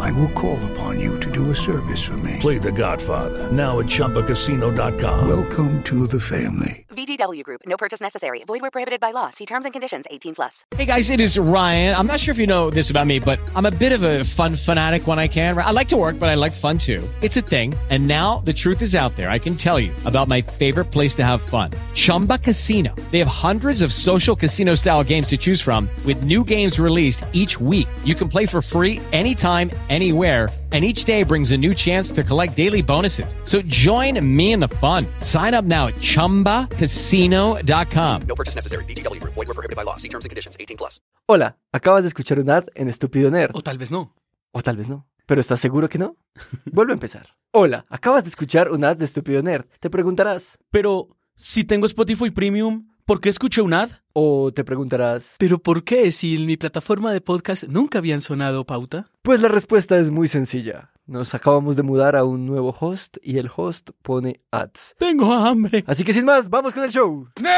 I will call upon you to do a service for me. Play The Godfather now at ChumbaCasino.com. Welcome to the family. VGW Group. No purchase necessary. Void where prohibited by law. See terms and conditions. 18 plus. Hey guys, it is Ryan. I'm not sure if you know this about me, but I'm a bit of a fun fanatic when I can. I like to work, but I like fun too. It's a thing. And now the truth is out there. I can tell you about my favorite place to have fun. Chumba Casino. They have hundreds of social casino style games to choose from with new games released each week. You can play for free anytime, anywhere and each day brings a new chance to collect daily bonuses. So join me in the fun. Sign up now at ChumbaCasino.com. No purchase necessary. VGW Group. Void were prohibited by law. See terms and conditions. 18 plus. Hola, acabas de escuchar un ad en Estúpido Nerd. O tal vez no. O tal vez no. ¿Pero estás seguro que no? Vuelve a empezar. Hola, acabas de escuchar un ad de Estúpido Nerd. Te preguntarás. Pero, si tengo Spotify Premium, ¿por qué escuché un ad? O te preguntarás. ¿Pero por qué si en mi plataforma de podcast nunca habían sonado pauta? Pues la respuesta es muy sencilla. Nos acabamos de mudar a un nuevo host y el host pone ads. Tengo hambre. Así que sin más, vamos con el show. ¡Nerd!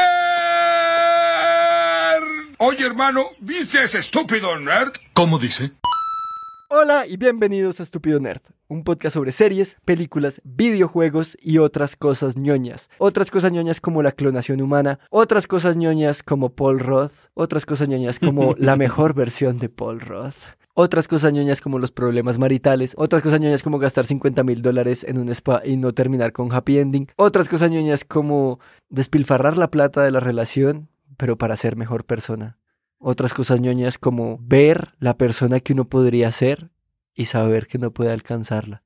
Oye, hermano, ¿viste a ese estúpido nerd? ¿Cómo dice? Hola y bienvenidos a Estúpido Nerd, un podcast sobre series, películas, videojuegos y otras cosas ñoñas. Otras cosas ñoñas como la clonación humana, otras cosas ñoñas como Paul Roth, otras cosas ñoñas como la mejor versión de Paul Roth. Otras cosas ñoñas como los problemas maritales, otras cosas ñoñas como gastar 50 mil dólares en un spa y no terminar con happy ending, otras cosas ñoñas como despilfarrar la plata de la relación, pero para ser mejor persona. Otras cosas ñoñas como ver la persona que uno podría ser y saber que no puede alcanzarla.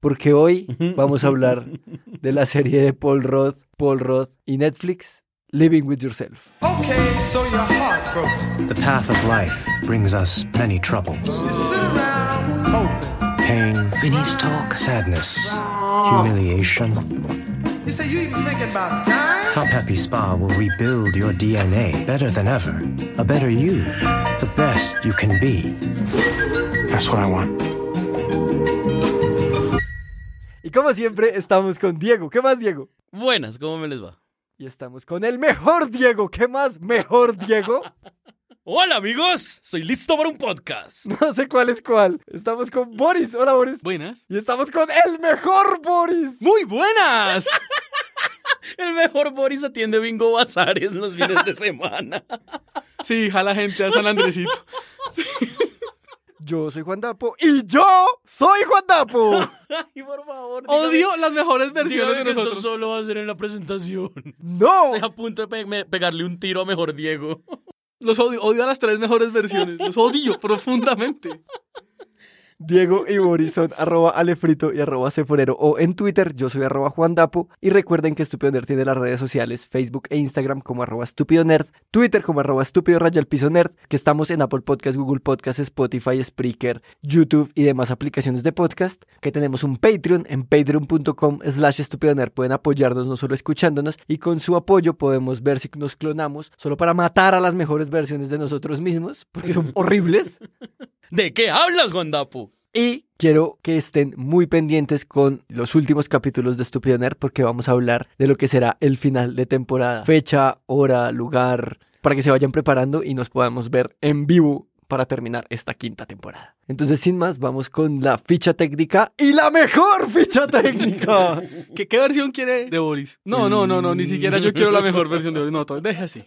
Porque hoy vamos a hablar de la serie de Paul Roth, Paul Roth y Netflix, Living with Yourself. Okay, so you're heartbroken. The path of life brings us many troubles. You sit around hoping. Pain, Vinny's talk. sadness, humiliation. You say you even thinking about dying? Top Happy Spa will rebuild your DNA better than ever. A better you. The best you can be. That's what I want. Y como siempre, estamos con Diego. ¿Qué más, Diego? Buenas, ¿cómo me les va? Y estamos con el mejor Diego. ¿Qué más? ¿Mejor Diego? Hola amigos, soy listo para un podcast. No sé cuál es cuál. Estamos con Boris. Hola, Boris. Buenas. Y estamos con el mejor Boris. Muy buenas. El mejor Boris atiende bingo bazares los fines de semana. Sí, jala gente a San Andresito. Yo soy Juan Dapo y yo soy Juan Dapo. Ay, por favor. Odio las mejores versiones de que esto nosotros. solo va a ser en la presentación. No. Estoy a punto de pe- pegarle un tiro a mejor Diego. Los odio, odio a las tres mejores versiones. Los odio profundamente. Diego y Boris son arroba alefrito y arroba ceforero. O en Twitter yo soy arroba Juan Dapo y recuerden que Estúpido Nerd tiene las redes sociales Facebook e Instagram como arroba estúpido nerd, Twitter como arroba estúpido raya al piso nerd, que estamos en Apple Podcast, Google Podcast, Spotify, Spreaker, YouTube y demás aplicaciones de podcast, que tenemos un Patreon en patreon.com slash estúpido nerd, pueden apoyarnos no solo escuchándonos y con su apoyo podemos ver si nos clonamos solo para matar a las mejores versiones de nosotros mismos, porque son horribles. ¿De qué hablas, Guandapo? Y quiero que estén muy pendientes con los últimos capítulos de Estúpido Nerd porque vamos a hablar de lo que será el final de temporada. Fecha, hora, lugar, para que se vayan preparando y nos podamos ver en vivo para terminar esta quinta temporada. Entonces, sin más, vamos con la ficha técnica y la mejor ficha técnica. ¿Qué, qué versión quiere de Boris? No, no, no, no, ni siquiera yo quiero la mejor versión de Boris. No, todo, deja así.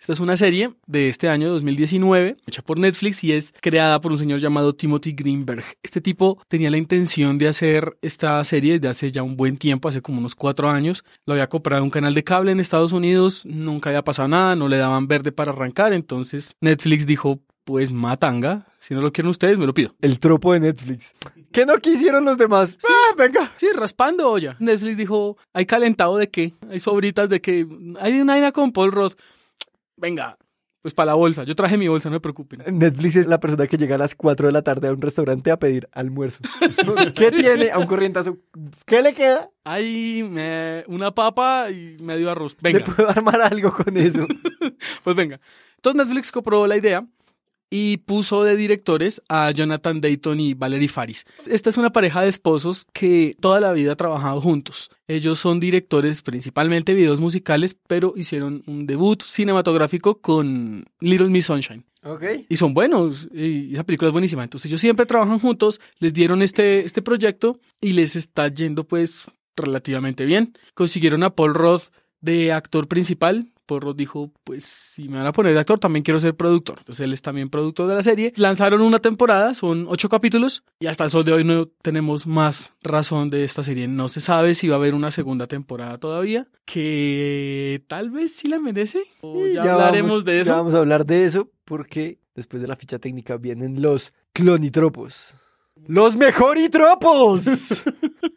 Esta es una serie de este año 2019, hecha por Netflix y es creada por un señor llamado Timothy Greenberg. Este tipo tenía la intención de hacer esta serie desde hace ya un buen tiempo, hace como unos cuatro años. Lo había comprado un canal de cable en Estados Unidos, nunca había pasado nada, no le daban verde para arrancar, entonces Netflix dijo, pues matanga, si no lo quieren ustedes, me lo pido. El tropo de Netflix. ¿Qué no quisieron los demás? Ah, venga. Sí, raspando olla. Netflix dijo, hay calentado de qué, hay sobritas de qué, hay una vaina con Paul Roth. Venga, Pues para la bolsa. Yo traje mi bolsa, no me preocupen. Netflix es la persona que llega a las 4 de la tarde a un restaurante a pedir almuerzo. ¿Qué tiene a un corrientazo? ¿Qué le queda? Hay me- una papa y medio arroz. ¿Le Venga. puedo armar algo con eso? Pues venga. Entonces Netflix compró la idea y puso de directores a Jonathan Dayton y Valerie Faris. Esta es una pareja de esposos que toda la vida ha trabajado juntos. Ellos son directores principalmente de videos musicales, pero hicieron un debut cinematográfico con Little Miss Sunshine. Ok. Y son buenos, y esa película es buenísima. Entonces ellos siempre trabajan juntos, les dieron este, este proyecto y les está yendo pues relativamente bien. Consiguieron a Paul Roth de actor principal. Roth dijo, pues si me van a poner de actor, también quiero ser productor. Entonces él es también productor de la serie. Lanzaron una temporada, son ocho capítulos y hasta el sol de hoy no tenemos más razón de esta serie. No se sabe si va a haber una segunda temporada todavía, que tal vez sí la merece. O ya, hablaremos vamos, de eso. Ya vamos a hablar de eso porque después de la ficha técnica vienen los clonitropos. ¡Los mejoritropos!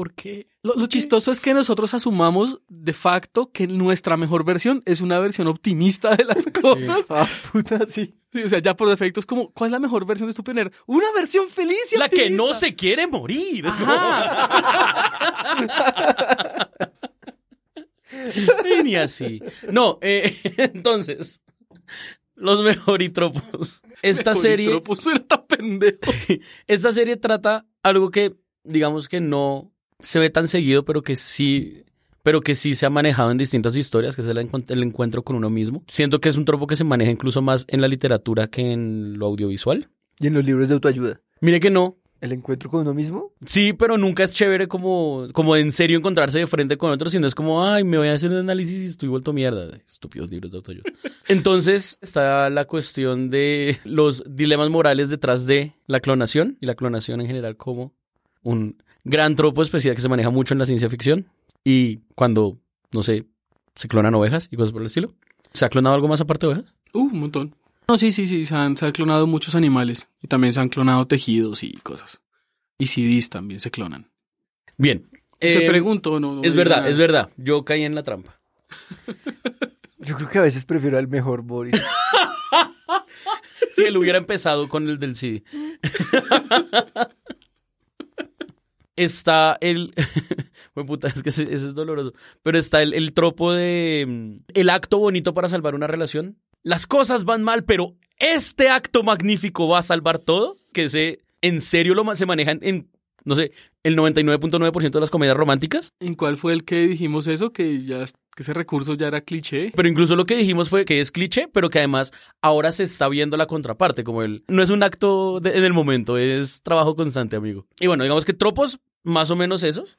¿Por qué? Lo, lo chistoso es que nosotros asumamos de facto que nuestra mejor versión es una versión optimista de las cosas. ah, puta, sí. Sí, o sea, ya por defecto es como, ¿cuál es la mejor versión de Stupid Nerd? Una versión feliz y La que optimista. no se quiere morir. Es como- Y Ni así. No, eh, entonces, los mejoritropos. Esta serie, suena tan pendejo. esta serie trata algo que, digamos que no se ve tan seguido, pero que sí, pero que sí se ha manejado en distintas historias, que es el, el encuentro con uno mismo. Siento que es un tropo que se maneja incluso más en la literatura que en lo audiovisual. Y en los libros de autoayuda. Mire que no, ¿El encuentro con uno mismo? Sí, pero nunca es chévere como, como en serio encontrarse de frente con otro, sino es como, ay, me voy a hacer un análisis y estoy vuelto mierda. Estúpidos libros de autoayuda. Entonces está la cuestión de los dilemas morales detrás de la clonación y la clonación en general como un gran tropo especial que se maneja mucho en la ciencia ficción y cuando, no sé, se clonan ovejas y cosas por el estilo. ¿Se ha clonado algo más aparte de ovejas? Uh, un montón. No, sí, sí, sí, se han, se han clonado muchos animales y también se han clonado tejidos y cosas. Y CDs también se clonan. Bien. Te Eh, pregunto, no, no Es verdad, nada. es verdad. Yo caí en la trampa. Yo creo que a veces prefiero al mejor Boris. Si él hubiera empezado con el del CD. Está el. Puta, es que ese es doloroso. Pero está el, el tropo de. mm, El acto bonito para salvar una relación. Las cosas van mal, pero este acto magnífico va a salvar todo. Que se. En serio lo, se manejan en. No sé, el 99.9% de las comedias románticas. ¿En cuál fue el que dijimos eso? Que ya que ese recurso ya era cliché. Pero incluso lo que dijimos fue que es cliché, pero que además ahora se está viendo la contraparte, como el no es un acto de- en el momento, es trabajo constante, amigo. Y bueno, digamos que tropos más o menos esos.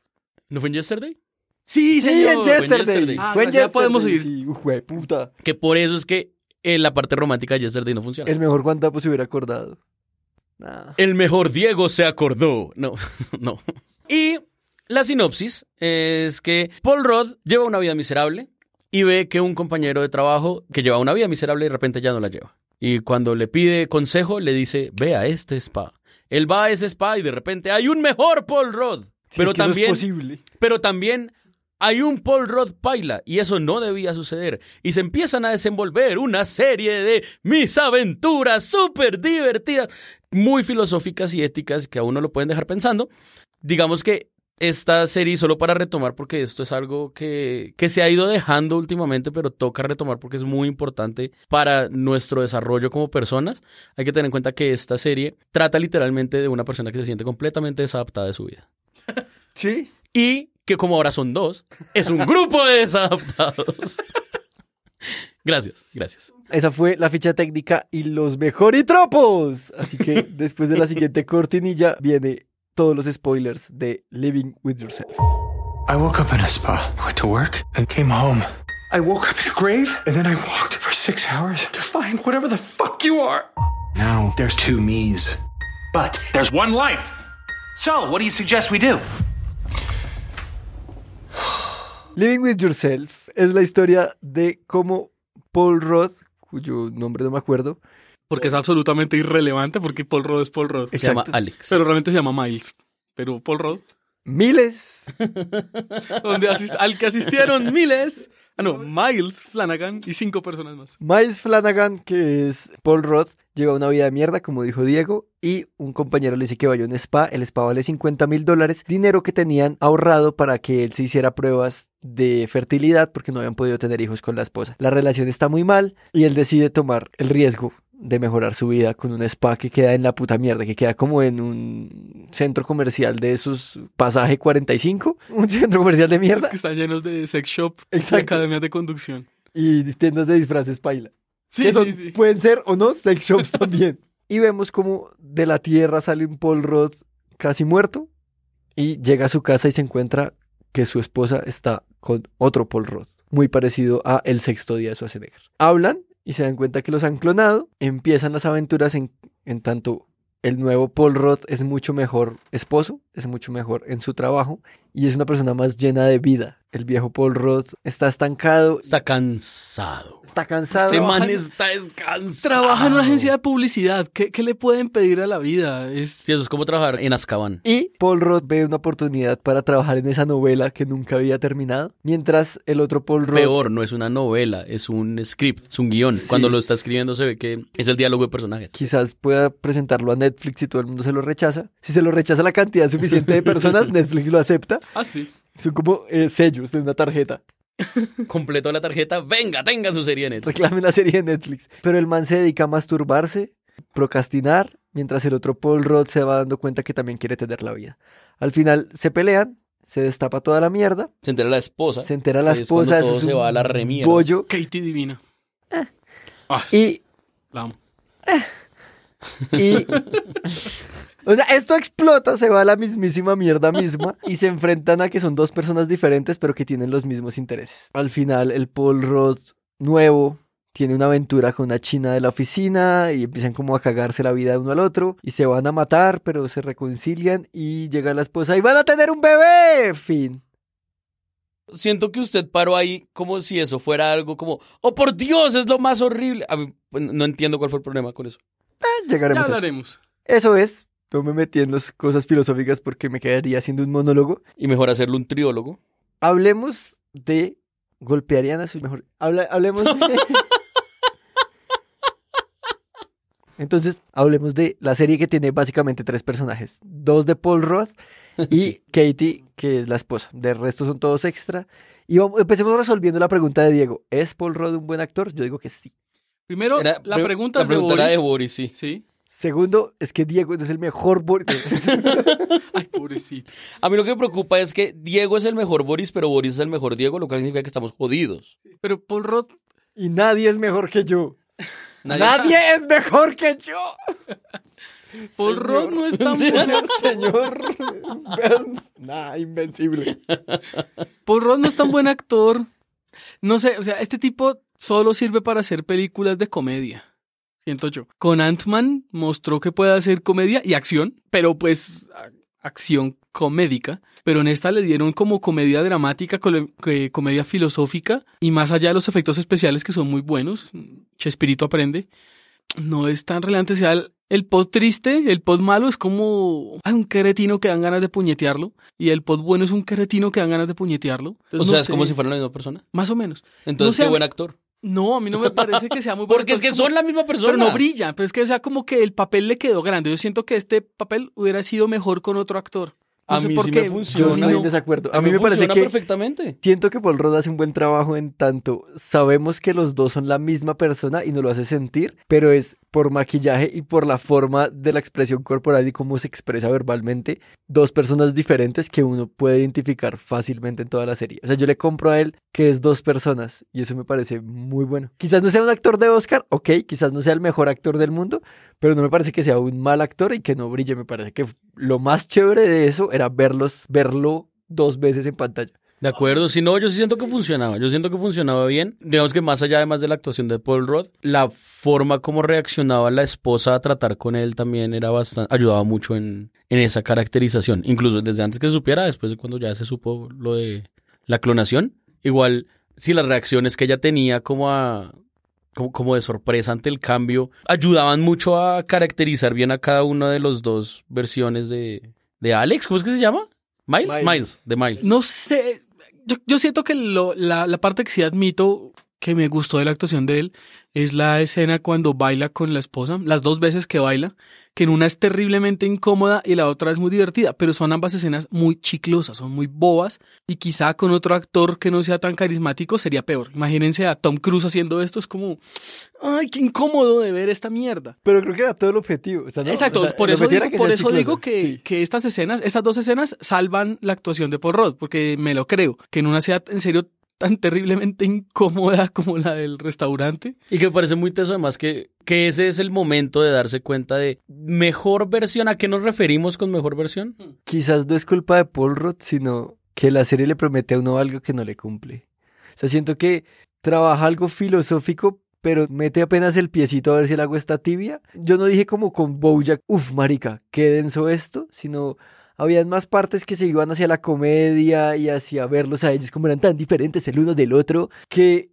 ¿No fue en Yesterday? Sí, Sí, en Fue en Yesterday. Yesterday. Ah, Fue en ya podemos Yesterday, ir. Sí, puta. Que por eso es que eh, la parte romántica de Yesterday no funciona. El mejor Juan Tapo se hubiera acordado. Nah. El mejor Diego se acordó. No, no. Y la sinopsis es que Paul Rudd lleva una vida miserable y ve que un compañero de trabajo que lleva una vida miserable y de repente ya no la lleva. Y cuando le pide consejo, le dice, ve a este spa. Él va a ese spa y de repente hay un mejor Paul Rudd. Si Pero es que eso es también, posible. pero también hay un Paul Rudd paila y eso no debía suceder. Y se empiezan a desenvolver una serie de mis aventuras súper divertidas, muy filosóficas y éticas que a uno lo pueden dejar pensando. Digamos que esta serie, solo para retomar, porque esto es algo que, que se ha ido dejando últimamente, pero toca retomar porque es muy importante para nuestro desarrollo como personas. Hay que tener en cuenta que esta serie trata literalmente de una persona que se siente completamente desadaptada de su vida. Sí. Y que como ahora son dos, es un grupo de desadaptados. Gracias, gracias. Esa fue la ficha técnica y los mejoritropos. Así que después de la siguiente cortinilla viene todos los spoilers de Living with Yourself. I woke up in a spa, went to work, and came home. I woke up in a grave, and then I walked for six hours to find whatever the fuck you are. Now there's two me's. But there's one life. So, what do you suggest we do? Living with Yourself es la historia de cómo Paul Roth, cuyo nombre no me acuerdo, Porque es absolutamente irrelevante porque Paul Rudd es Paul Rudd. Se llama. Alex. Pero realmente se llama Miles. Pero Paul Rudd, miles, donde asist- al que asistieron miles, Ah, no, Miles Flanagan y cinco personas más. Miles Flanagan, que es Paul Roth, lleva una vida de mierda, como dijo Diego, y un compañero le dice que vaya a un spa. El spa vale 50 mil dólares, dinero que tenían ahorrado para que él se hiciera pruebas de fertilidad porque no habían podido tener hijos con la esposa. La relación está muy mal y él decide tomar el riesgo de mejorar su vida con un spa que queda en la puta mierda, que queda como en un centro comercial de esos pasaje 45, un centro comercial de mierda. Que están llenos de sex shop y academias de conducción. y tiendas de disfraces paila. Sí, Que son- sí, sí. Pueden ser o no sex shops también. y vemos como de la tierra sale un Paul Roth casi muerto y llega a su casa y se encuentra que su esposa está con otro Paul Roth, muy parecido a El sexto día de Schwarzenegger. Hablan y se dan cuenta que los han clonado, empiezan las aventuras en, en tanto el nuevo Paul Roth es mucho mejor esposo, es mucho mejor en su trabajo y es una persona más llena de vida. El viejo Paul Roth está estancado, Está cansado. está cansado. Ese man está descansado. Trabaja en una agencia de publicidad. ¿Qué, qué le pueden pedir a la vida? Es... Sí, eso es como trabajar en Azkaban. Y Paul Roth ve una oportunidad para trabajar en esa novela que nunca había terminado, mientras el otro Paul Roth Peor, no es una novela, es un script, es un guion. Sí. Cuando lo está escribiendo se ve que es el diálogo de personajes. quizás pueda presentarlo a Netflix y todo el mundo se lo rechaza. Si se lo rechaza la cantidad suficiente de personas, Netflix lo acepta. Ah, sí. Son como eh, sellos de una tarjeta. Completó la tarjeta, venga, tenga su serie en Netflix. Reclame la serie de Netflix. Pero el man se dedica a masturbarse, procrastinar, mientras el otro Paul Roth se va dando cuenta que también quiere tener la vida. Al final se pelean, se destapa toda la mierda, Se entera la esposa. se entera la Ahí es esposa, todo eso es se va a la remierda. bollo. Katie Divina. Ah, Y la amo. Y. O sea, esto explota, se va a la mismísima mierda misma y se enfrentan a que son dos personas diferentes pero que tienen los mismos intereses. Al final, el Paul Roth nuevo tiene una aventura con una china de la oficina y empiezan como a cagarse la vida uno al otro y se van a matar pero se reconcilian y llega la esposa y van a tener un bebé. Fin. Siento que usted paró ahí como si eso fuera algo como, oh por Dios, es lo más horrible. A mí pues, no entiendo cuál fue el problema con eso. Llegaremos Ya a eso. hablaremos. Eso es. No me metí en las cosas filosóficas porque me quedaría haciendo un monólogo. Y mejor hacerlo un triólogo. Hablemos de. Golpearían a su mejor. Habla- hablemos de. Entonces, hablemos de la serie que tiene básicamente tres personajes: dos de Paul Roth y Sí. Katie, que es la esposa. De resto son todos extra. Y vamos- empecemos resolviendo la pregunta de Diego: ¿es Paul Roth un buen actor? Yo digo que sí. Primero, Era- la pre- pregunta la es de pregunta era Boris. de Boris, sí. Sí. Segundo, es que Diego es el mejor. Boris. Ay, pobrecito. A mí lo que me preocupa es que Diego es el mejor Boris, pero Boris es el mejor Diego, lo cual significa que estamos jodidos. Pero Paul Roth, y nadie es mejor que yo. Nadie- Nadie es mejor que yo. Paul Señor. Roth no es tan Señor, señor Burns. Nah, invencible. Paul Rudd no es tan buen actor. No sé, o sea, este tipo solo sirve para hacer películas de comedia. Siento yo. Con Ant-Man mostró que puede hacer comedia y acción, pero pues acción comédica. Pero en esta le dieron como comedia dramática, comedia filosófica y más allá de los efectos especiales que son muy buenos. Chespirito aprende. No es tan relevante. Sea, el, el pod triste, el pod malo es como un queretino que dan ganas de puñetearlo. Y el pod bueno es un queretino que dan ganas de puñetearlo. Entonces, o no sea, es sé, como si fueran la misma persona. Más o menos. Entonces, qué buen actor. No, a mí no me parece que sea muy bueno. Porque es que son la misma persona. Pero no brilla. Pero es que, o sea, como que el papel le quedó grande. Yo siento que este papel hubiera sido mejor con otro actor. No A sé mí por sí qué. me Yo funciona. estoy en desacuerdo. A, A mí me parece que perfectamente. siento que Paul Rudd hace un buen trabajo en tanto sabemos que los dos son la misma persona y nos lo hace sentir, pero es por maquillaje y por la forma de la expresión corporal y cómo se expresa verbalmente, dos personas diferentes que uno puede identificar fácilmente en toda la serie. O sea, yo le compro a él que es dos personas y eso me parece muy bueno. Quizás no sea un actor de Oscar, ok, quizás no sea el mejor actor del mundo, pero no me parece que sea un mal actor y que no brille. Me parece que lo más chévere de eso era verlos, verlo dos veces en pantalla. De acuerdo, si no, yo sí siento que funcionaba. Yo siento que funcionaba bien. Digamos que más allá además de la actuación de Paul Rudd, la forma como reaccionaba la esposa a tratar con él también era bastante, ayudaba mucho en, en esa caracterización. Incluso desde antes que se supiera, después de cuando ya se supo lo de la clonación. Igual, sí, las reacciones que ella tenía como a, como, como de sorpresa ante el cambio, ayudaban mucho a caracterizar bien a cada una de las dos versiones de, de Alex. ¿Cómo es que se llama? Miles, Miles. Miles, de Miles. No sé. Yo, yo siento que lo- la, la parte que sí admito que me gustó de la actuación de él es la escena cuando baila con la esposa, las dos veces que baila, que en una es terriblemente incómoda y la otra es muy divertida, pero son ambas escenas muy chiclosas, son muy bobas y quizá con otro actor que no sea tan carismático sería peor. Imagínense a Tom Cruise haciendo esto, es como, ay, qué incómodo de ver esta mierda. Pero creo que era todo el objetivo. o sea, ¿no? Exacto, O sea, por eso digo, que por eso chicloso. digo que, que estas escenas, estas dos escenas salvan la actuación de Paul Rudd, porque me lo creo, que en una sea en serio tan terriblemente incómoda como la del restaurante. Y que me parece muy teso además que, que ese es el momento de darse cuenta de mejor versión. ¿A qué nos referimos con mejor versión? Quizás no es culpa de Paul Rudd, sino que la serie le promete a uno algo que no le cumple. O sea, siento que trabaja algo filosófico, pero mete apenas el piecito a ver si el agua está tibia. Yo no dije como con Bojack, uff, marica, qué denso esto, sino habían más partes que se iban hacia la comedia y hacia verlos a ellos como eran tan diferentes el uno del otro, que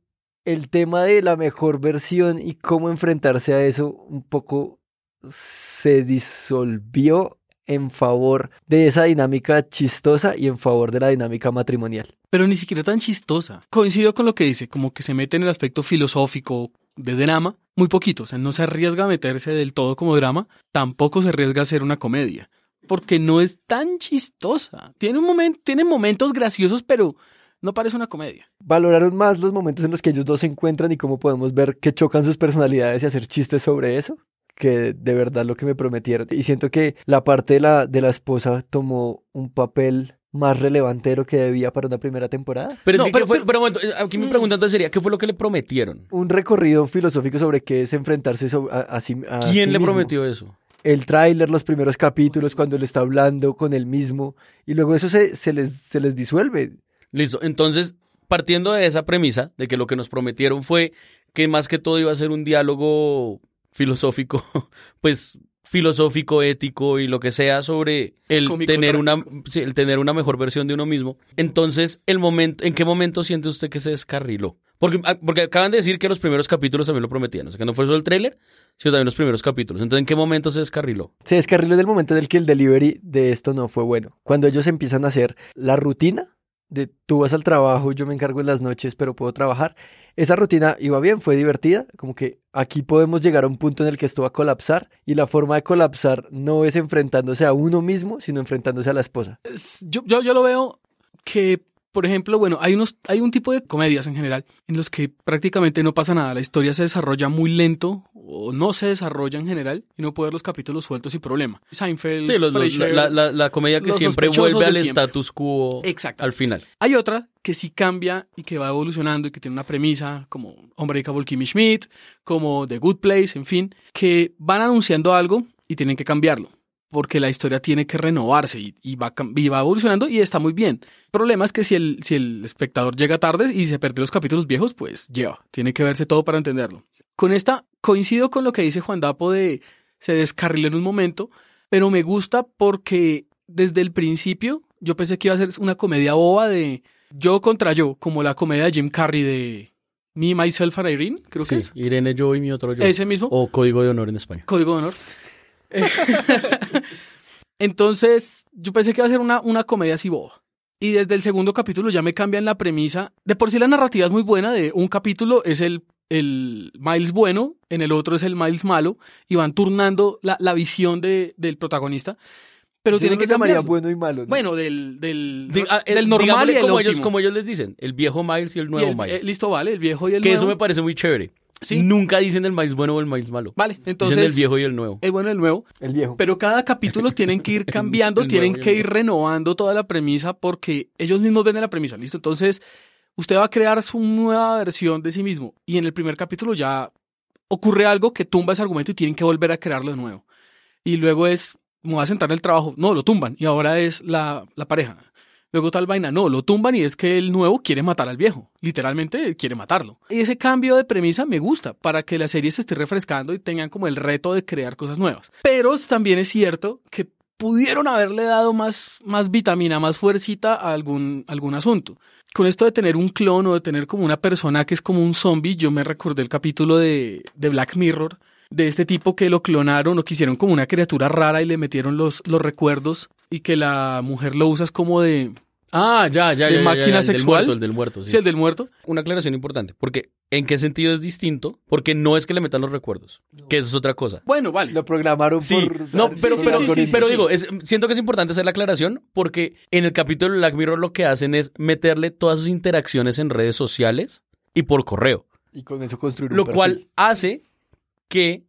el tema de la mejor versión y cómo enfrentarse a eso un poco se disolvió en favor de esa dinámica chistosa y en favor de la dinámica matrimonial. Pero ni siquiera tan chistosa. Coincido con lo que dice, como que se mete en el aspecto filosófico de drama, muy poquito, o sea, no se arriesga a meterse del todo como drama, tampoco se arriesga a hacer una comedia, porque no es tan chistosa. Tiene un tiene momentos graciosos, pero no parece una comedia. Valoraron más los momentos en los que ellos dos se encuentran y cómo podemos ver que chocan sus personalidades y hacer chistes sobre eso que de verdad lo que me prometieron. Y siento que la parte de la, de la esposa tomó un papel más relevante de lo que debía para una primera temporada. Pero es No, que, pero- ¿qué fue? pero- Pero, un momento, aquí mi pregunta entonces sería, ¿qué fue lo que le prometieron? Un recorrido filosófico sobre qué es enfrentarse so- a, a sí- a ¿Quién sí le mismo. prometió eso? el tráiler, los primeros capítulos, cuando él está hablando con él mismo, y luego eso se, se les, se les disuelve. Listo. Entonces, partiendo de esa premisa, de que lo que nos prometieron fue que más que todo iba a ser un diálogo filosófico, pues filosófico, ético y lo que sea sobre el Cómico tener una sí, el tener una mejor versión de uno mismo. Entonces, el momento, ¿en qué momento siente usted que se descarriló? Porque, ah, porque acaban de decir que los primeros capítulos también lo prometían, o sea, que no fue solo el tráiler, sino también los primeros capítulos. Entonces, ¿en qué momento se descarriló? Se descarriló en el momento en el que el delivery de esto no fue bueno. Cuando ellos empiezan a hacer la rutina de tú vas al trabajo, yo me encargo en las noches, pero puedo trabajar. Esa rutina iba bien, fue divertida, como que aquí podemos llegar a un punto en el que esto va a colapsar y la forma de colapsar no es enfrentándose a uno mismo, sino enfrentándose a la esposa. Es- Yo, yo, yo lo veo que, por ejemplo, bueno, hay, unos, hay un tipo de comedias en general en los que prácticamente no pasa nada. La historia se desarrolla muy lento o no se desarrolla en general y no puede ver los capítulos sueltos sin problema. Seinfeld, Sí, los- la, la- la comedia que siempre vuelve al siempre. status quo Exacto. al final. Hay otra que sí cambia y que va evolucionando y que tiene una premisa como Hombre de Kimmy Schmidt, como The Good Place, en fin, que van anunciando algo y tienen que cambiarlo. Porque la historia tiene que renovarse y, y va, y va evolucionando y está muy bien. El problema es que si el, si el espectador llega tarde y se perdió los capítulos viejos, pues lleva. Tiene que verse todo para entenderlo. Con esta coincido con lo que dice Juan Dapo de se descarriló en un momento, pero me gusta porque desde el principio yo pensé que iba a ser una comedia boba de yo contra yo, como la comedia de Jim Carrey de Me, Myself and Irene, creo que Sí, es. Irene, yo y mi otro yo. Ese mismo. O Código de Honor en España. Código de honor. Entonces, yo pensé que iba a ser una, una comedia así boba. Y desde el segundo capítulo ya me cambian la premisa. De por sí la narrativa es muy buena, de un capítulo es el, el Miles bueno, en el otro es el Miles malo, y van turnando la, la visión de, del protagonista. Pero lo que llamaría cambiar. bueno y malo. ¿no? Bueno, del, del, Di- ah, eh, del normal digámosle y el como ellos, como ellos les dicen, el viejo Miles y el Y nuevo el- Miles. eh, listo, vale, el viejo y el que nuevo. eso me parece muy chévere. Sí. Nunca dicen el Miles bueno o el Miles malo. Vale, Dicen entonces... el viejo y el nuevo. El bueno y el nuevo. El viejo. Pero cada capítulo tienen que ir cambiando, el tienen que ir nuevo. renovando toda la premisa porque ellos mismos ven la premisa, ¿listo? Entonces, usted va a crear su nueva versión de sí mismo y en el primer capítulo ya ocurre algo que tumba ese argumento y tienen que volver a crearlo de nuevo. Y luego es, me voy a sentar en el trabajo, no, lo tumban y ahora es la, la pareja. Luego tal vaina, no, lo tumban y es que el nuevo quiere matar al viejo, literalmente quiere matarlo. Y ese cambio de premisa me gusta para que la serie se esté refrescando y tengan como el reto de crear cosas nuevas. Pero también es cierto que pudieron haberle dado más, más vitamina, más fuercita a algún, algún asunto. Con esto de tener un clon o de tener como una persona que es como un zombie, yo me recordé el capítulo de, de Black Mirror, de este tipo que lo clonaron o quisieron como una criatura rara y le metieron los, los recuerdos y que la mujer lo usa es como de Ah, ya, ya, de ya, ya, máquina ya, el del sexual. muerto, el del muerto, sí. Sí, el del muerto. Una aclaración importante, porque ¿en qué sentido es distinto? Porque no es que le metan los recuerdos, que eso es otra cosa. Bueno, vale. Lo programaron Sí, por... no, pero, sus pero, algoritmos. pero digo, es- siento que es importante hacer la aclaración porque en el capítulo de Black Mirror lo que hacen es meterle todas sus interacciones en redes sociales y por correo, Y con eso construir un lo perfil. cual hace que,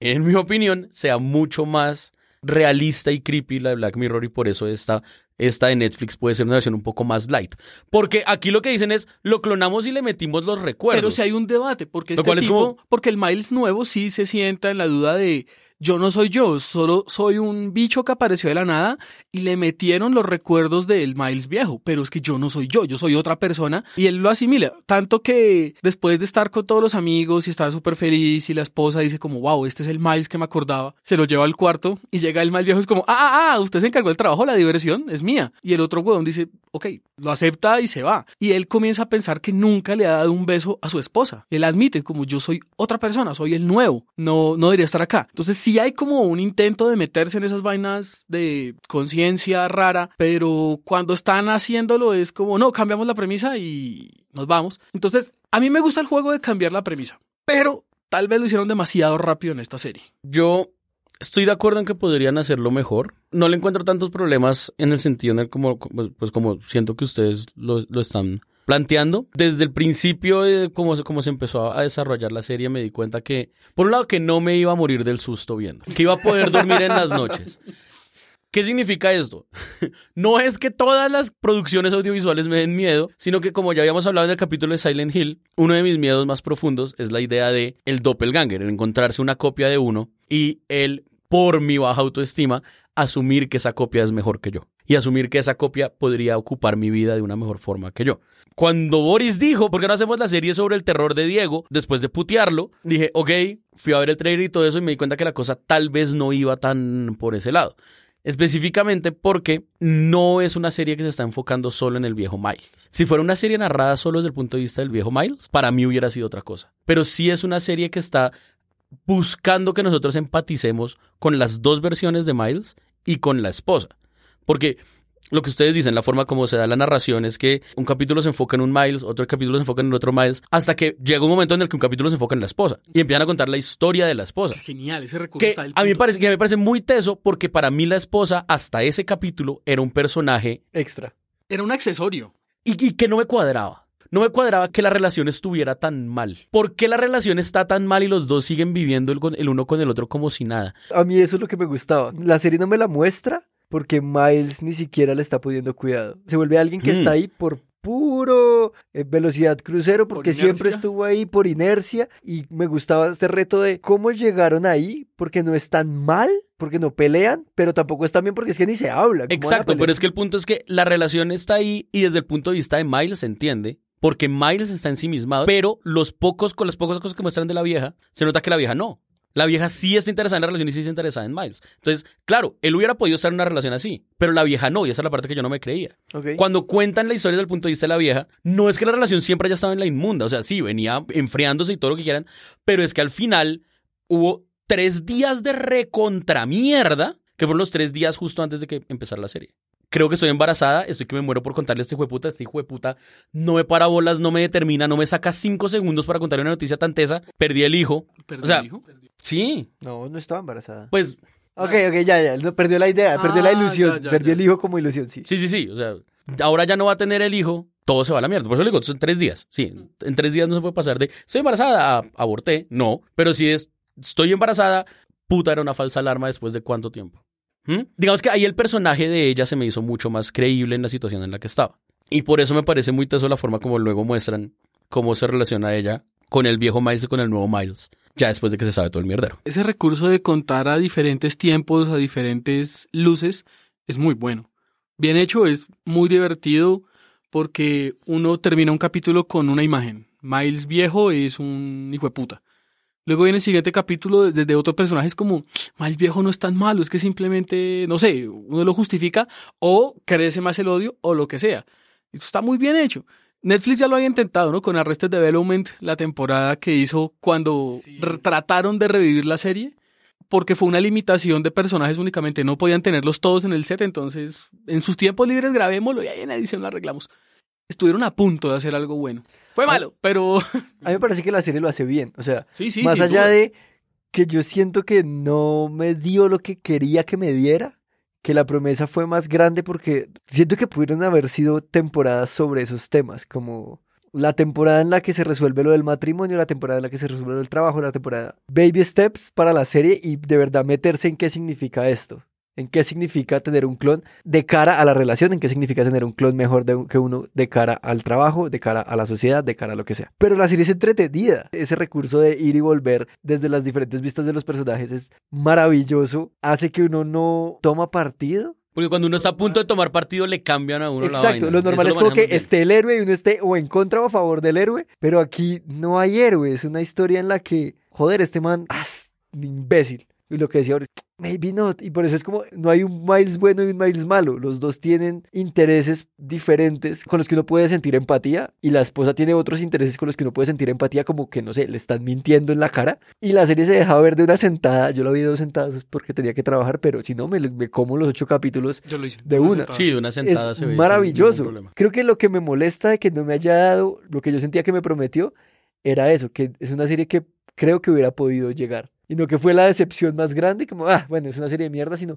en mi opinión, sea mucho más realista y creepy la de Black Mirror y por eso esta, esta de Netflix puede ser una versión un poco más light. Porque aquí lo que dicen es, lo clonamos y le metimos los recuerdos. Pero si hay un debate, porque este cual es tipo, como- porque el Miles nuevo sí se sienta en la duda de yo no soy yo, solo soy un bicho que apareció de la nada y le metieron los recuerdos del Miles viejo, pero es que yo no soy yo, yo soy otra persona y él lo asimila, tanto que después de estar con todos los amigos y estar súper feliz y la esposa dice como, wow, este es el Miles que me acordaba, se lo lleva al cuarto y llega el Miles viejo es como, ah, ah, ah, usted se encargó del trabajo, la diversión es mía. Y el otro huevón dice, ok, lo acepta y se va. Y él comienza a pensar que nunca le ha dado un beso a su esposa. Él admite como yo soy otra persona, soy el nuevo, no, no debería estar acá. Entonces sí hay como un intento de meterse en esas vainas de conciencia rara, pero cuando están haciéndolo es como, no, cambiamos la premisa y nos vamos. Entonces a mí me gusta el juego de cambiar la premisa, pero tal vez lo hicieron demasiado rápido en esta serie. Yo estoy de acuerdo en que podrían hacerlo mejor. No le encuentro tantos problemas en el sentido en el como, pues como siento que ustedes lo, lo están planteando. Desde el principio, de cómo, se- cómo se empezó a desarrollar la serie, me di cuenta que, por un lado, que no me iba a morir del susto viendo, que iba a poder dormir en las noches. ¿Qué significa esto? No es que todas las producciones audiovisuales me den miedo, sino que como ya habíamos hablado en el capítulo de Silent Hill, uno de mis miedos más profundos es la idea de el doppelganger, el encontrarse una copia de uno y el, por mi baja autoestima, asumir que esa copia es mejor que yo. Y asumir que esa copia podría ocupar mi vida de una mejor forma que yo. Cuando Boris dijo, ¿por qué no hacemos la serie sobre el terror de Diego? Después de putearlo, dije, ok, fui a ver el trailer y todo eso y me di cuenta que la cosa tal vez no iba tan por ese lado. Específicamente porque no es una serie que se está enfocando solo en el viejo Miles. Si fuera una serie narrada solo desde el punto de vista del viejo Miles, para mí hubiera sido otra cosa. Pero sí es una serie que está buscando que nosotros empaticemos con las dos versiones de Miles y con la esposa. Porque lo que ustedes dicen, la forma como se da la narración es que un capítulo se enfoca en un Miles, otro capítulo se enfoca en el otro Miles, hasta que llega un momento en el que un capítulo se enfoca en la esposa y empiezan a contar la historia de la esposa. Es genial, ese recurso Que está del a mí me parece que me parece muy teso porque para mí la esposa hasta ese capítulo era un personaje Extra. Era un accesorio. y, y que no me cuadraba. No me cuadraba que la relación estuviera tan mal. ¿Por qué la relación está tan mal y los dos siguen viviendo el, el uno con el otro como si nada? A mí eso es lo que me gustaba. La serie no me la muestra porque Miles ni siquiera le está poniendo cuidado. Se vuelve alguien que Mm. está ahí por puro eh, velocidad crucero porque Por siempre estuvo ahí por inercia y me gustaba este reto de cómo llegaron ahí porque no están mal, porque no pelean, pero tampoco están bien porque es que ni se habla. ¿Cómo van a Exacto, pero es que el punto es que la relación está ahí y desde el punto de vista de Miles se entiende. Porque Miles está ensimismado, pero los pocos, con las pocas cosas que muestran de la vieja, se nota que la vieja no. La vieja sí está interesada en la relación y sí está interesada en Miles. Entonces, claro, él hubiera podido estar en una relación así, pero la vieja no, y esa es la parte que yo no me creía. Cuando cuentan la historia desde el punto de vista de la vieja, no es que la relación siempre haya estado en la inmunda, o sea, sí, venía enfriándose y todo lo que quieran, pero es que al final hubo tres días de recontramierda, que fueron los tres días justo antes de que empezara la serie. Creo que estoy embarazada, estoy que me muero por contarle a este hijo de puta, este hijo de puta no me para bolas, no me determina, no me saca cinco segundos para contarle una noticia tan tesa, perdí el hijo. ¿Perdió o sea, el hijo? sí, No, no estaba embarazada. pues Ok, ok, ya, ya. no, perdió la idea, perdió la Ah, ilusión. ya, ya, perdió ya. el hijo como ilusión, sí. Sí, sí, sí. O sea, ahora ya no va a tener el hijo, todo se va a la mierda. Por eso le digo, son tres días. Sí, en tres días no se puede pasar de estoy embarazada a aborté. No, pero si es estoy embarazada, puta, era una falsa alarma después de cuánto tiempo. ¿Mm? Digamos que ahí el personaje de ella se me hizo mucho más creíble en la situación en la que estaba. Y por eso me parece muy teso la forma como luego muestran cómo se relaciona ella con el viejo Miles y con el nuevo Miles, ya después de que se sabe todo el mierdero. Ese recurso de contar a diferentes tiempos, a diferentes luces, es muy bueno. Bien hecho, es muy divertido porque uno termina un capítulo con una imagen. Miles viejo es un hijo de puta. Luego viene el siguiente capítulo desde otro personaje, es como, Miles viejo no es tan malo, es que simplemente, no sé, uno lo justifica o crece más el odio o lo que sea. Esto está muy bien hecho. Netflix ya lo había intentado, ¿no? Con Arrested Development, la temporada que hizo cuando trataron de revivir la serie. porque fue una limitación de personajes únicamente. No podían tenerlos todos en el set, entonces en sus tiempos libres grabémoslo y ahí en edición lo arreglamos. Estuvieron a punto de hacer algo bueno. Fue malo, pero... A mí me parece que la serie lo hace bien. O sea, Sí, sí, más allá de que yo siento que no me dio lo que quería que me diera, que la promesa fue más grande porque siento que pudieron haber sido temporadas sobre esos temas, como la temporada en la que se resuelve lo del matrimonio, la temporada en la que se resuelve lo del trabajo, la temporada baby steps para la serie y de verdad meterse en qué significa esto. En qué significa tener un clon de cara a la relación, en qué significa tener un clon mejor de- que uno de cara al trabajo, de cara a la sociedad, de cara a lo que sea. Pero la serie es entretenida. Ese recurso de ir y volver desde las diferentes vistas de los personajes es maravilloso. Hace que uno no toma partido. Porque cuando uno está a punto de tomar partido, le cambian a uno la Exacto, vaina. lo normal Eso es como que bien. esté el héroe y uno esté o en contra o a favor del héroe, pero aquí no hay héroe, es una historia en la que, joder, este man, ah, es un imbécil. Y lo que decía ahora, maybe not, y por eso es como, no hay un Miles bueno y un Miles malo, los dos tienen intereses diferentes con los que uno puede sentir empatía, y la esposa tiene otros intereses con los que uno puede sentir empatía, como que, no sé, le están mintiendo en la cara, y la serie se deja ver de una sentada, yo la vi de dos sentadas porque tenía que trabajar, pero si no, me, me como los ocho capítulos Yo lo hice. de una sentada. Sí, de una sentada es se ve maravilloso. Creo que lo que me molesta de que no me haya dado lo que yo sentía que me prometió era eso, que es una serie que creo que hubiera podido llegar. Y no que fue la decepción más grande, como, ah, bueno, es una serie de mierda, sino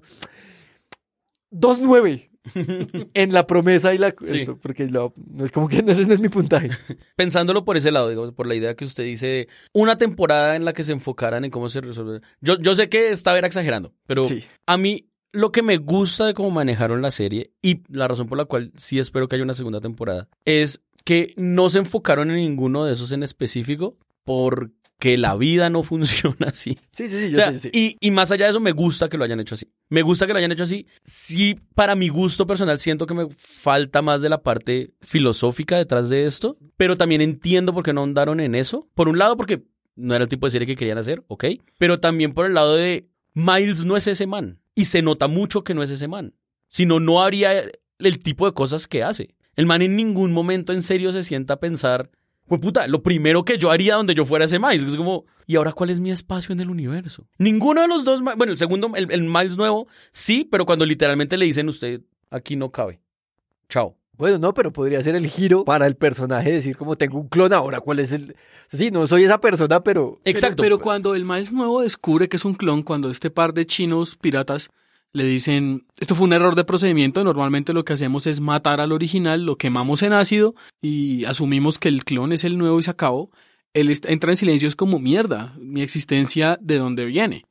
2-9 en la promesa y la... Sí. esto, porque lo- no es como que ese no es mi puntaje. Pensándolo por ese lado, digamos, por la idea que usted dice, una temporada en la que se enfocaran en cómo se resuelve. Yo, yo sé que estaba era exagerando, pero Sí. a mí lo que me gusta de cómo manejaron la serie y la razón por la cual sí espero que haya una segunda temporada es que no se enfocaron en ninguno de esos en específico porque la vida no funciona así. Sí, sí, sí, O yo sea, sé, sí. y, y más allá de eso, me gusta que lo hayan hecho así. Me gusta que lo hayan hecho así. Sí, para mi gusto personal, siento que me falta más de la parte filosófica detrás de esto, pero también entiendo por qué no andaron en eso. Por un lado, porque no era el tipo de serie que querían hacer, ¿ok? Pero también por el lado de Miles no es ese man. Y se nota mucho que no es ese man. Si no, no habría el tipo de cosas que hace. El man en ningún momento en serio se sienta a pensar, pues puta, lo primero que yo haría donde yo fuera ese Miles. Es como, ¿y ahora cuál es mi espacio en el universo? Ninguno de los dos, bueno, el segundo, el, el Miles nuevo, sí, pero cuando literalmente le dicen usted, aquí no cabe. Chao. Bueno, no, pero podría ser el giro para el personaje, decir como tengo un clon ahora, ¿cuál es el...? Sí, no soy esa persona, pero... Exacto. Pero, pero cuando el Miles nuevo descubre que es un clon, cuando este par de chinos piratas le dicen, esto fue un error de procedimiento, normalmente lo que hacemos es matar al original, lo quemamos en ácido y asumimos que el clon es el nuevo y se acabó, él entra en silencio, es como mierda, mi existencia, ¿de dónde viene?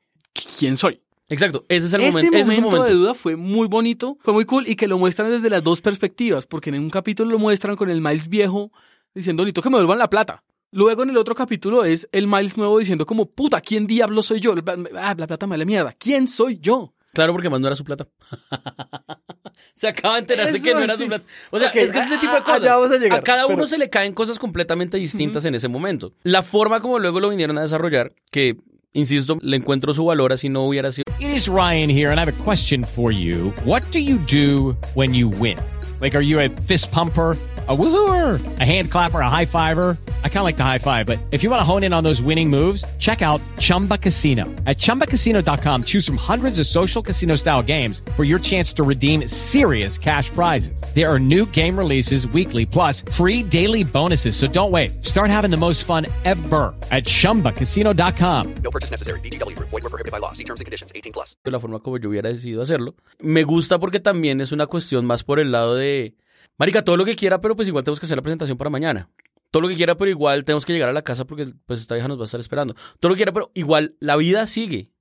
¿Quién soy? Exacto, ese es el Ese momento. ese es el momento momento. de duda fue muy bonito, fue muy cool y que lo muestran desde las dos perspectivas, porque en un capítulo lo muestran con el Miles viejo diciendo, necesito que me devuelvan la plata. Luego en el otro capítulo es el Miles nuevo diciendo como, puta, ¿quién diablo soy yo? Ah, la plata me la mierda. ¿Quién soy yo? Claro, porque más no era su plata. se acaba de enterar de que no era sí. su plata. O sea, es que es ese tipo de a- cosas. allá vamos a llegar, cada uno se le caen cosas completamente distintas en ese momento. La forma como luego lo vinieron a desarrollar, que, insisto, le encuentro su valor así no hubiera sido. It is Ryan here, and I have a question for you. What do you do when you win? Like, are you a fist pumper? A woohooer, a hand clapper, a high fiver. I kind of like the high five, but if you want to hone in on those winning moves, check out Chumba Casino. At chumbacasino.com, choose from hundreds of social casino style games for your chance to redeem serious cash prizes. There are new game releases weekly, plus free daily bonuses. So don't wait. Start having the most fun ever at chumbacasino.com. No purchase necessary. VGW Group. Void were prohibited by law. See terms and conditions. 18 plus. de la forma como yo hubiera decidido hacerlo. Me gusta porque también es una cuestión más por el lado de, marica, todo lo que quiera, pero pues igual tenemos que hacer la presentación para mañana. Todo lo que quiera, pero igual tenemos que llegar a la casa porque pues esta vieja nos va a estar esperando. Todo lo que quiera, pero igual la vida sigue.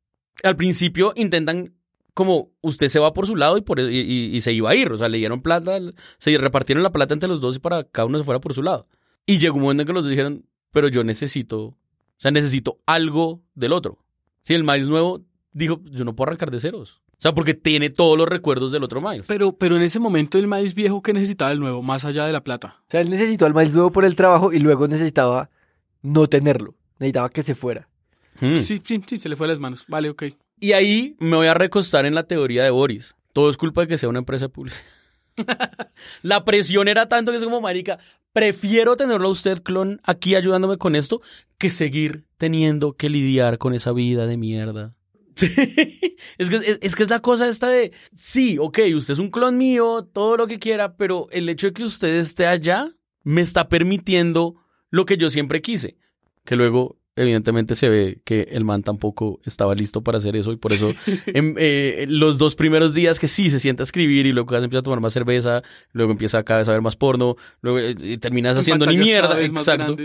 Al principio intentan como usted se va por su lado y, por, y, y- y se iba a ir. O sea, le dieron plata, se repartieron la plata entre los dos y para cada uno se fuera por su lado. Y llegó un momento en que los dijeron, pero yo necesito, o sea, necesito algo del otro. Si el Miles nuevo dijo, yo no puedo arrancar de ceros. O sea, porque tiene todos los recuerdos del otro Miles. Pero, pero en ese momento el Miles viejo que necesitaba el nuevo, más allá de la plata. O sea, él necesitó al Miles nuevo por el trabajo y luego necesitaba no tenerlo. Necesitaba que se fuera. Hmm. Sí, sí, sí, se le fue a las manos. Vale, ok. Y ahí me voy a recostar en la teoría de Boris. Todo es culpa de que sea una empresa pública. la presión era tanto que es como, marica, prefiero tenerlo a usted, clon, aquí ayudándome con esto, que seguir teniendo que lidiar con esa vida de mierda. es, que, es, es que es la cosa esta de, sí, ok, usted es un clon mío, todo lo que quiera, pero el hecho de que usted esté allá me está permitiendo lo que yo siempre quise. Que luego, evidentemente, se ve que el man tampoco estaba listo para hacer eso y por eso en, eh, los dos primeros días que sí se sienta a escribir y luego cada vez empieza a tomar más cerveza, luego empieza cada vez a ver más porno, luego eh, y terminas En haciendo ni mierda. Exacto.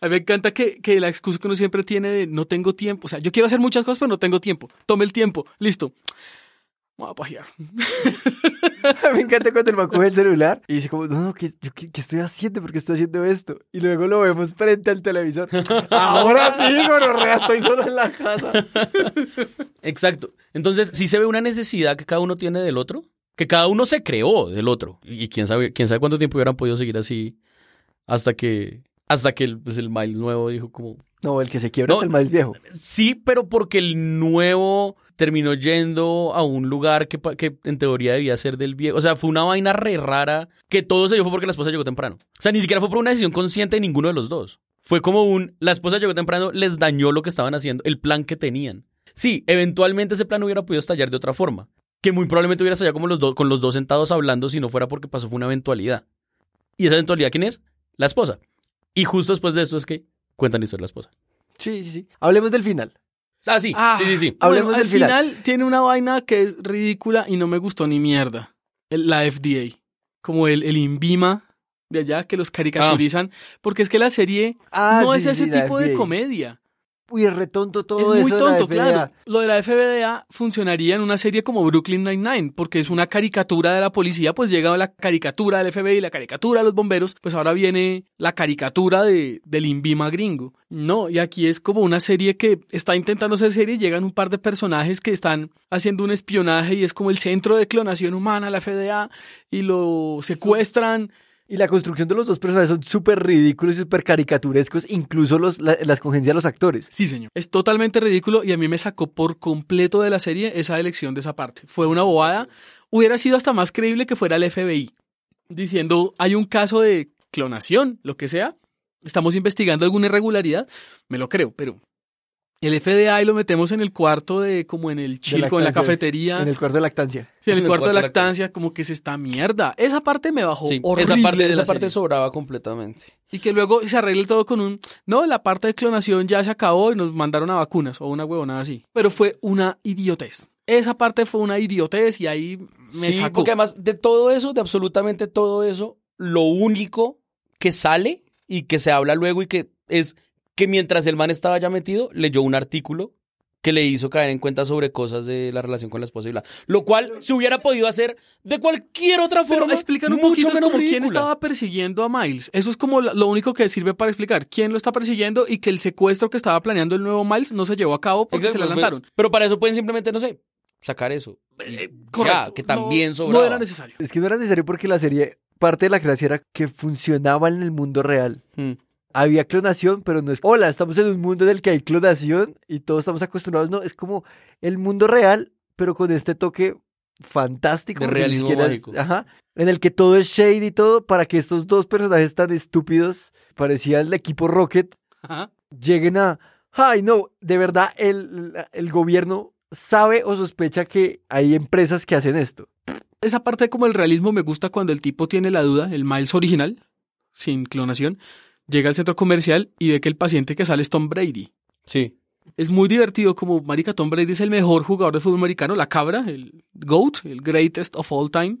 A mí me encanta que, que la excusa que uno siempre tiene de no tengo tiempo. O sea, yo quiero hacer muchas cosas, pero no tengo tiempo. Tome el tiempo. Listo. Voy a pajear. Me encanta cuando el man coge el celular y dice como, no, no, ¿qué, yo qué, qué estoy haciendo? ¿Por qué estoy haciendo esto? Y luego lo vemos frente al televisor. Ahora sí, gonorrea, estoy solo en la casa. Exacto. Entonces, sí se ve una necesidad que cada uno tiene del otro, que cada uno se creó del otro. Y quién sabe, quién sabe cuánto tiempo hubieran podido seguir así hasta que, hasta que el, pues, el Miles nuevo dijo como, No, el que se quiebra No, es el más viejo. Sí, pero porque el nuevo terminó yendo a un lugar que, en teoría debía ser del viejo. O sea, fue una vaina re rara que todo se dio fue porque la esposa llegó temprano. O sea, ni siquiera fue por una decisión consciente de ninguno de los dos. Fue como un, la esposa llegó temprano, les dañó lo que estaban haciendo, el plan que tenían. Sí, eventualmente ese plan hubiera podido estallar de otra forma. Que muy probablemente hubiera estallado como los con los dos sentados hablando si no fuera porque pasó fue una eventualidad. ¿Y esa eventualidad quién es? La esposa. Y justo después de esto es que cuentan historia de la esposa. Sí, sí, sí. Hablemos del final. Ah, sí, Ah, sí, sí, sí. Hablemos Bueno, del al final. final. tiene una vaina que es ridícula y no me gustó ni mierda. El- la FDA. Como el, el INVIMA de allá que los caricaturizan. Porque es que la serie Ah, no sí, es sí, ese sí, tipo de comedia. Uy, es retonto todo es eso. muy de la tonto, claro. Lo de la FDA funcionaría en una serie como Brooklyn Nine-Nine, porque es una caricatura de la policía, pues llega la caricatura del FBI, la caricatura de los bomberos, pues ahora viene la caricatura de, del INVIMA gringo. No, y aquí es como una serie que está intentando ser serie y llegan un par de personajes que están haciendo un espionaje y es como el centro de clonación humana, la FDA, y lo secuestran. Y la construcción de los dos personajes son súper ridículos y súper caricaturescos, incluso los, la, la escogencia de los actores. Sí, señor. Es totalmente ridículo y a mí me sacó por completo de la serie esa elección de esa parte. Fue una bobada. Hubiera sido hasta más creíble que fuera el FBI diciendo hay un caso de clonación, lo que sea. Estamos investigando alguna irregularidad. Me lo creo, pero el FDA y lo metemos en el cuarto de como en el De chilco, en la cafetería. En el cuarto de lactancia. Sí, en el en el cuarto de cuarto de lactancia, como que es esta mierda. Esa parte me bajó Sí, horrible esa parte, esa sobraba completamente. Y que luego se arregle todo con un, no, la parte de clonación ya se acabó y nos mandaron a vacunas o una huevonada así. Pero fue una idiotez. Esa parte fue una idiotez y ahí me sí, sacó. porque además de todo eso, de absolutamente todo eso, lo único que sale y que se habla luego y que es que mientras el man estaba ya metido, leyó un artículo que le hizo caer en cuenta sobre cosas de la relación con la esposa y bla. Lo cual se hubiera podido hacer de cualquier otra Pero forma. explican un mucho poquito es como quién estaba persiguiendo a Miles. Eso es como lo único que sirve para explicar quién lo está persiguiendo y que el secuestro que estaba planeando el nuevo Miles no se llevó a cabo porque Exacto, se le pero- adelantaron. Pero para eso pueden simplemente, no sé, sacar eso. ya, Correcto. que también no, sobraba. no era necesario. Es que no era necesario porque la serie, parte de la gracia era que funcionaba en el mundo real. Mm. Había clonación, pero no es, hola, estamos en un mundo en el que hay clonación y todos estamos acostumbrados. No, es como el mundo real, pero con este toque fantástico. De realismo siquiera mágico. ajá, en el que todo es shade y todo, para que estos dos personajes tan estúpidos, parecían el equipo Rocket, Ajá. lleguen a, ay no, de verdad el, el gobierno sabe o sospecha que hay empresas que hacen esto. Esa parte como el realismo me gusta cuando el tipo tiene la duda, el Miles original, sin clonación, llega al centro comercial y ve que el paciente que sale es Tom Brady. Sí. Es muy divertido como marica Tom Brady es el mejor jugador de fútbol americano, la cabra, el GOAT, el greatest of all time.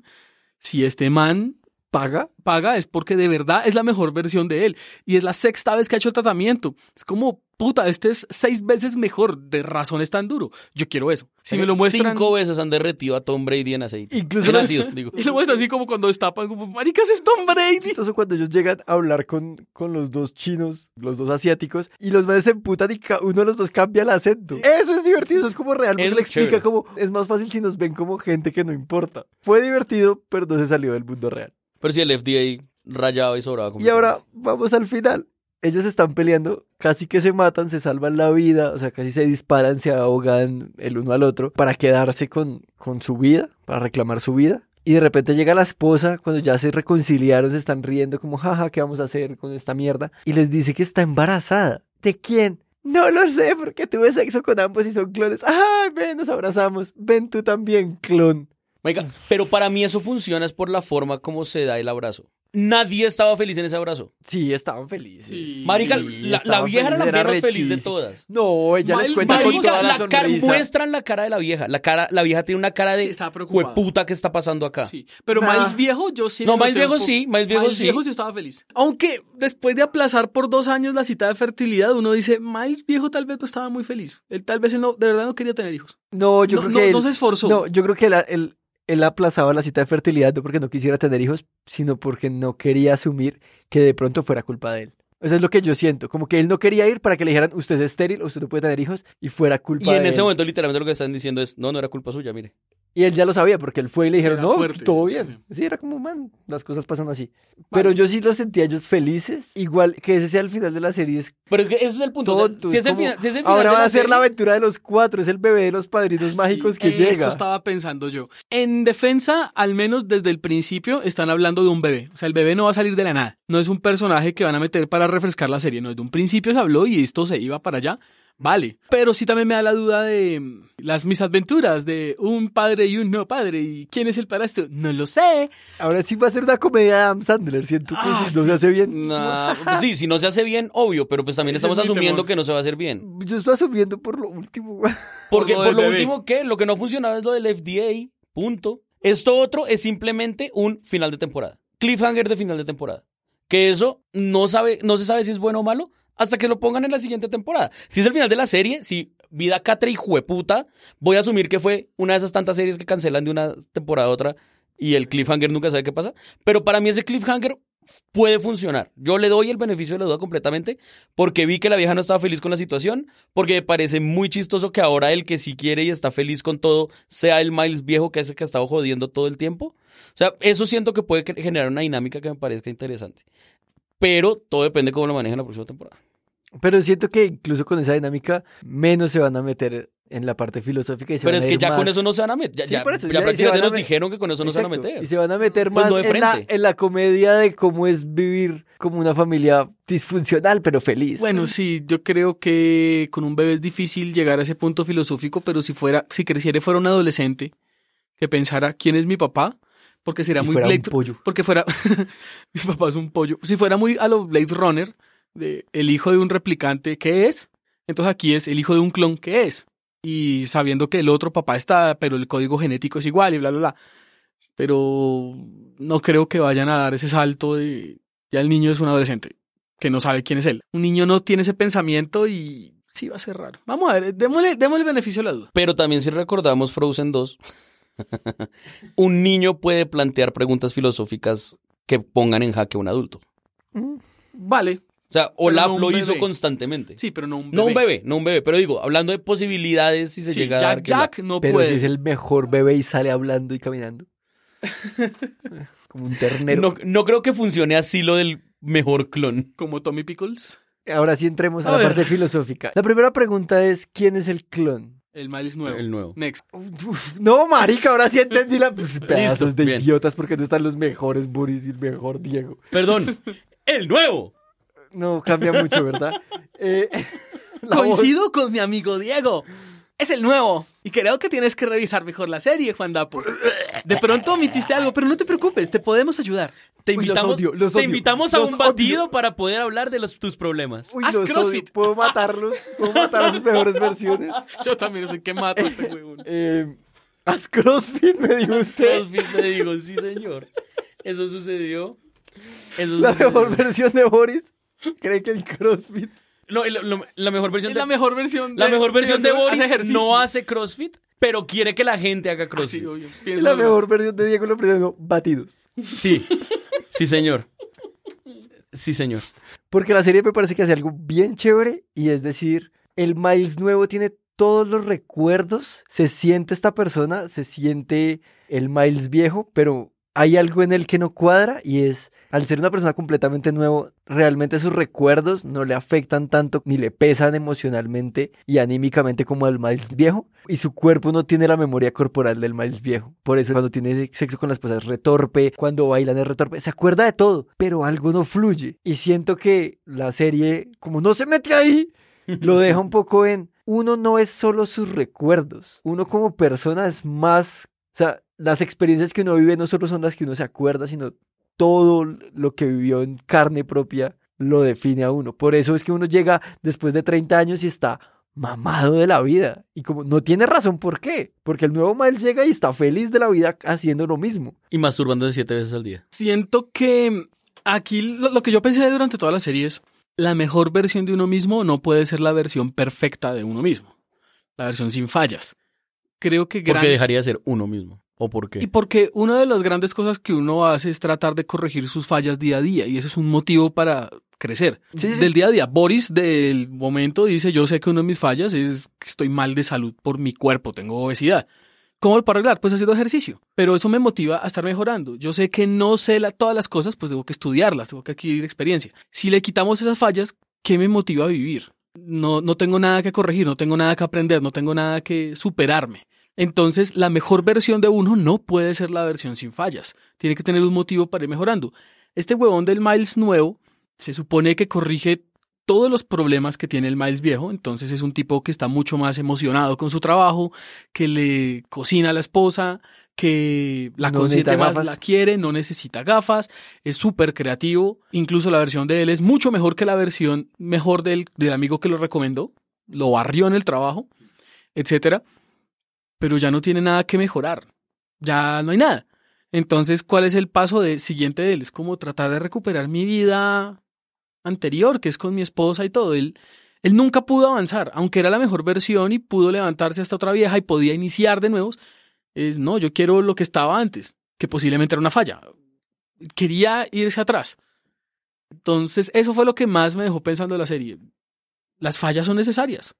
Si este man ¿Paga? paga es porque de verdad es la mejor versión de él. Y es la sexta vez que ha hecho el tratamiento. Es como, puta, este es seis veces mejor. De razón es tan duro. Yo quiero eso. Si me lo muestran... Cinco veces han derretido a Tom Brady en aceite. Incluso En los- ácido, digo. Y lo muestran así como cuando destapan, como, maricas, es Tom Brady. chistoso cuando ellos llegan a hablar con, con los dos chinos, los dos asiáticos, y los manes se emputan y uno de los dos cambia el acento. Eso es divertido, eso es como real, porque le explica chévere. cómo es más fácil si nos ven como gente que no importa. Fue divertido, pero no se salió del mundo real. Pero sí, el FDA rayado y sobraba. Y ahora vamos al final. Ellos están peleando, casi que se matan, se salvan la vida, o sea, casi se disparan, se ahogan el uno al otro para quedarse con, con su vida, para reclamar su vida. Y de repente llega la esposa, cuando ya se reconciliaron, se están riendo como, jaja, ¿qué vamos a hacer con esta mierda? Y les dice que está embarazada. ¿De quién? No lo sé porque tuve sexo con ambos y son clones. ¡Ay, ven, nos abrazamos! Ven tú también, clon. Oiga, pero para mí eso funciona es por la forma como se da el abrazo. Nadie estaba feliz en ese abrazo. Sí, estaban felices. Marica, Sí, la, la vieja era la menos feliz de todas. No, ella les Miles cuenta con toda la, la cara, sonrisa. muestran la cara de la vieja. La cara, la vieja tiene una cara de jueputa que está pasando acá. Sí, pero Nah. Miles viejo yo sí. No, le Miles viejo sí, Miles viejo sí. viejo sí estaba feliz. Aunque después de aplazar por dos años la cita de fertilidad, uno dice, Miles viejo tal vez no estaba muy feliz. Él tal vez él no, de verdad no quería tener hijos. No, yo No- creo no- que él, no se esforzó. No, yo creo que él, él, él aplazaba la cita de fertilidad no porque no quisiera tener hijos, sino porque no quería asumir que de pronto fuera culpa de él. Eso es lo que yo siento, como que él no quería ir para que le dijeran usted es estéril, usted no puede tener hijos y fuera culpa Y en de ese él. momento literalmente lo que están diciendo es, no, no era culpa suya, mire. Y él ya lo sabía porque él fue y le dijeron, no, suerte". todo bien. Sí, era como, man, las cosas pasan así. Pero yo sí los sentía ellos felices, igual que ese sea el final de la serie es Pero es que ese es el punto. o sea, tonto. si, es el final, si es el final ahora de va la a ser la aventura de los cuatro, es el bebé de los padrinos mágicos que Sí, llega. Eso estaba pensando yo. En defensa, al menos desde el principio, están hablando de un bebé. O sea, el bebé no va a salir de la nada. No es un personaje que van a meter para refrescar la serie. No, desde un principio se habló y esto se iba para allá. Vale. Pero sí también me da la duda de mm, las mis aventuras, de un padre y un no padre. ¿Y quién es el padrastro? No lo sé. Ahora sí va a ser una comedia de Adam Sandler, siento que Ah, si no se hace bien. Nah, pues sí, si no se hace bien, obvio, pero pues también Ese estamos es mi asumiendo temor. que no se va a hacer bien. Yo estoy asumiendo por lo último, güey. Porque lo por lo último que lo que no funcionaba es lo del FDA, punto. Esto otro es simplemente un final de temporada. Cliffhanger de final de temporada. Que eso no sabe, no se sabe si es bueno o malo hasta que lo pongan en la siguiente temporada. Si es el final de la serie, si vida catre y jueputa, voy a asumir que fue una de esas tantas series que cancelan de una temporada a otra y el cliffhanger nunca sabe qué pasa. Pero para mí ese cliffhanger puede funcionar. Yo le doy el beneficio de la duda completamente porque vi que la vieja no estaba feliz con la situación, porque me parece muy chistoso que ahora el que sí quiere y está feliz con todo sea el Miles viejo que es el que ha estado jodiendo todo el tiempo. O sea, eso siento que puede generar una dinámica que me parezca interesante. Pero todo depende de cómo lo manejen la próxima temporada. Pero siento que incluso con esa dinámica, menos se van a meter en la parte filosófica y se Pero van es a que ir ya con eso no se van a meter. Ya, Sí, ya- por eso, ya ya- prácticamente nos dijeron que con eso no se van a meter. Y se van a meter Pues más no en, la, en la comedia de cómo es vivir como una familia disfuncional, pero feliz. Bueno, sí, yo creo que con un bebé es difícil llegar a ese punto filosófico, pero si fuera, si creciera y fuera un adolescente que pensara quién es mi papá, porque sería Y muy fuera un Blade, pollo. porque fuera mi papá es un pollo. Si fuera muy a lo Blade Runner, de el hijo de un replicante, ¿qué es? Entonces aquí es el hijo de un clon, ¿qué es? Y sabiendo que el otro papá está, pero el código genético es igual y bla, bla, bla. Pero no creo que vayan a dar ese salto de ya el niño es un adolescente que no sabe quién es él. Un niño no tiene ese pensamiento y sí va a ser raro. Vamos a ver, démosle, démosle el beneficio de la duda. Pero también si recordamos Frozen 2, un niño puede plantear preguntas filosóficas que pongan en jaque a un adulto. Vale. O sea, Pero Olaf no lo hizo constantemente. Sí, pero no un bebé. No un bebé, no un bebé. Pero digo, hablando de posibilidades, si se Sí, llega a Jack dar que la- Jack no pero puede. si es el mejor bebé y sale hablando y caminando. como un ternero. No, no creo que funcione así lo del mejor clon. Como Tommy Pickles. Ahora sí entremos a, A la ver. parte filosófica. La primera pregunta es, ¿quién es el clon? El Miles nuevo. El nuevo. Next. Uf, no, marica, ahora sí entendí la... Pues, pedazos de bien. idiotas porque no están los mejores Boris y el mejor Diego. Perdón, el nuevo. No, cambia mucho, ¿verdad? Eh, voz- Coincido con mi amigo Diego. Es el nuevo. Y creo que tienes que revisar mejor la serie, Juan Dapo. De pronto omitiste algo, pero no te preocupes, te podemos ayudar. Te Uy, los invitamos, odio, los te invitamos a un batido odio. para poder hablar de los, tus problemas. Uy, Haz. CrossFit. ¿Puedo matarlos? ¿Puedo matar a sus mejores versiones? Yo también sé qué mato a este huevón. Eh, haz CrossFit, me dijo usted. CrossFit, le digo, sí, señor. Eso sucedió. Eso La sucedió. mejor versión de Boris cree que el CrossFit... No, lo- lo- la mejor versión Es de la mejor versión la mejor versión de Boris no hace CrossFit, pero quiere que la gente haga Ah, sí, CrossFit. obvio. La mejor versión de Diego lo primero, batidos. Sí, sí, señor. Sí, señor. Porque la serie me parece que hace algo bien chévere y es decir, el Miles nuevo tiene todos los recuerdos, se siente esta persona, se siente el Miles viejo, pero hay algo en él que no cuadra y es, al ser una persona completamente nuevo, realmente sus recuerdos no le afectan tanto ni le pesan emocionalmente y anímicamente como al Miles viejo y su cuerpo no tiene la memoria corporal del Miles viejo. Por eso cuando tiene sexo con la esposa es retorpe, cuando bailan es retorpe, se acuerda de todo, pero algo no fluye y siento que la serie como no se mete ahí, lo deja un poco en, uno no es solo sus recuerdos, uno como persona es más, o sea, las experiencias que uno vive no solo son las que uno se acuerda, sino todo lo que vivió en carne propia lo define a uno. Por eso es que uno llega después de 30 años y está mamado de la vida. Y como no tiene razón por qué. Porque el nuevo Miles llega y está feliz de la vida haciendo lo mismo. Y masturbándose siete veces al día. Siento que aquí lo, lo que yo pensé durante toda la serie es, la mejor versión de uno mismo no puede ser la versión perfecta de uno mismo. La versión sin fallas. Creo que Porque gran- dejaría de ser uno mismo. ¿O por qué? Y porque una de las grandes cosas que uno hace es tratar de corregir sus fallas día a día y ese es un motivo para crecer. Sí, sí. Del día a día. Boris del momento dice, yo sé que una de mis fallas es que estoy mal de salud por mi cuerpo, tengo obesidad. ¿Cómo lo puedo arreglar? Pues haciendo ejercicio. Pero eso me motiva a estar mejorando. Yo sé que no sé la- todas las cosas, pues tengo que estudiarlas, tengo que adquirir experiencia. Si le quitamos esas fallas, ¿qué me motiva a vivir? No, no tengo nada que corregir, no tengo nada que aprender, no tengo nada que superarme. Entonces, la mejor versión de uno no puede ser la versión sin fallas. Tiene que tener un motivo para ir mejorando. Este huevón del Miles nuevo se supone que corrige todos los problemas que tiene el Miles viejo, entonces es un tipo que está mucho más emocionado con su trabajo, que le cocina a la esposa, que la No consiente más, gafas. la quiere, no necesita gafas, es súper creativo, incluso la versión de él es mucho mejor que la versión mejor del, del amigo que lo recomendó, lo barrió en el trabajo, etcétera, pero ya no tiene nada que mejorar, ya no hay nada. Entonces, ¿cuál es el paso de, siguiente de él? Es como tratar de recuperar mi vida anterior, que es con mi esposa y todo. Él, él nunca pudo avanzar, aunque era la mejor versión y pudo levantarse hasta otra vieja y podía iniciar de nuevos. Es, no, yo quiero lo que estaba antes, que posiblemente era una falla. Quería irse atrás. Entonces, eso fue lo que más me dejó pensando en la serie. Las fallas son necesarias.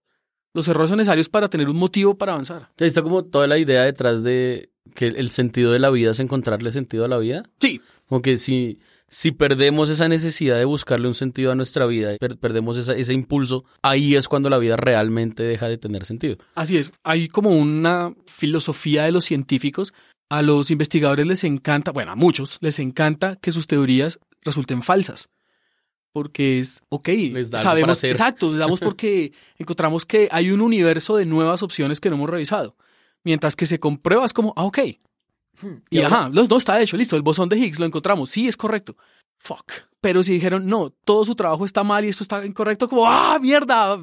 Los errores son necesarios para tener un motivo para avanzar. Ahí está como toda la idea detrás de que el sentido de la vida es encontrarle sentido a la vida. Sí. Como que si, si perdemos esa necesidad de buscarle un sentido a nuestra vida, per- perdemos esa- ese impulso, ahí es cuando la vida realmente deja de tener sentido. Así es, hay como una filosofía de los científicos. A los investigadores les encanta, bueno, a muchos les encanta que sus teorías resulten falsas. Porque es, ok, da algo para sabemos, hacer. exacto, les damos porque encontramos que hay un universo de nuevas opciones que no hemos revisado. Mientras que se comprueba es como, ah, ok. Y, Y ajá, los dos está hecho, listo, el bosón de Higgs lo encontramos, sí, es correcto. Fuck. Pero si dijeron, no, todo su trabajo está mal y esto está incorrecto, como, ah, mierda,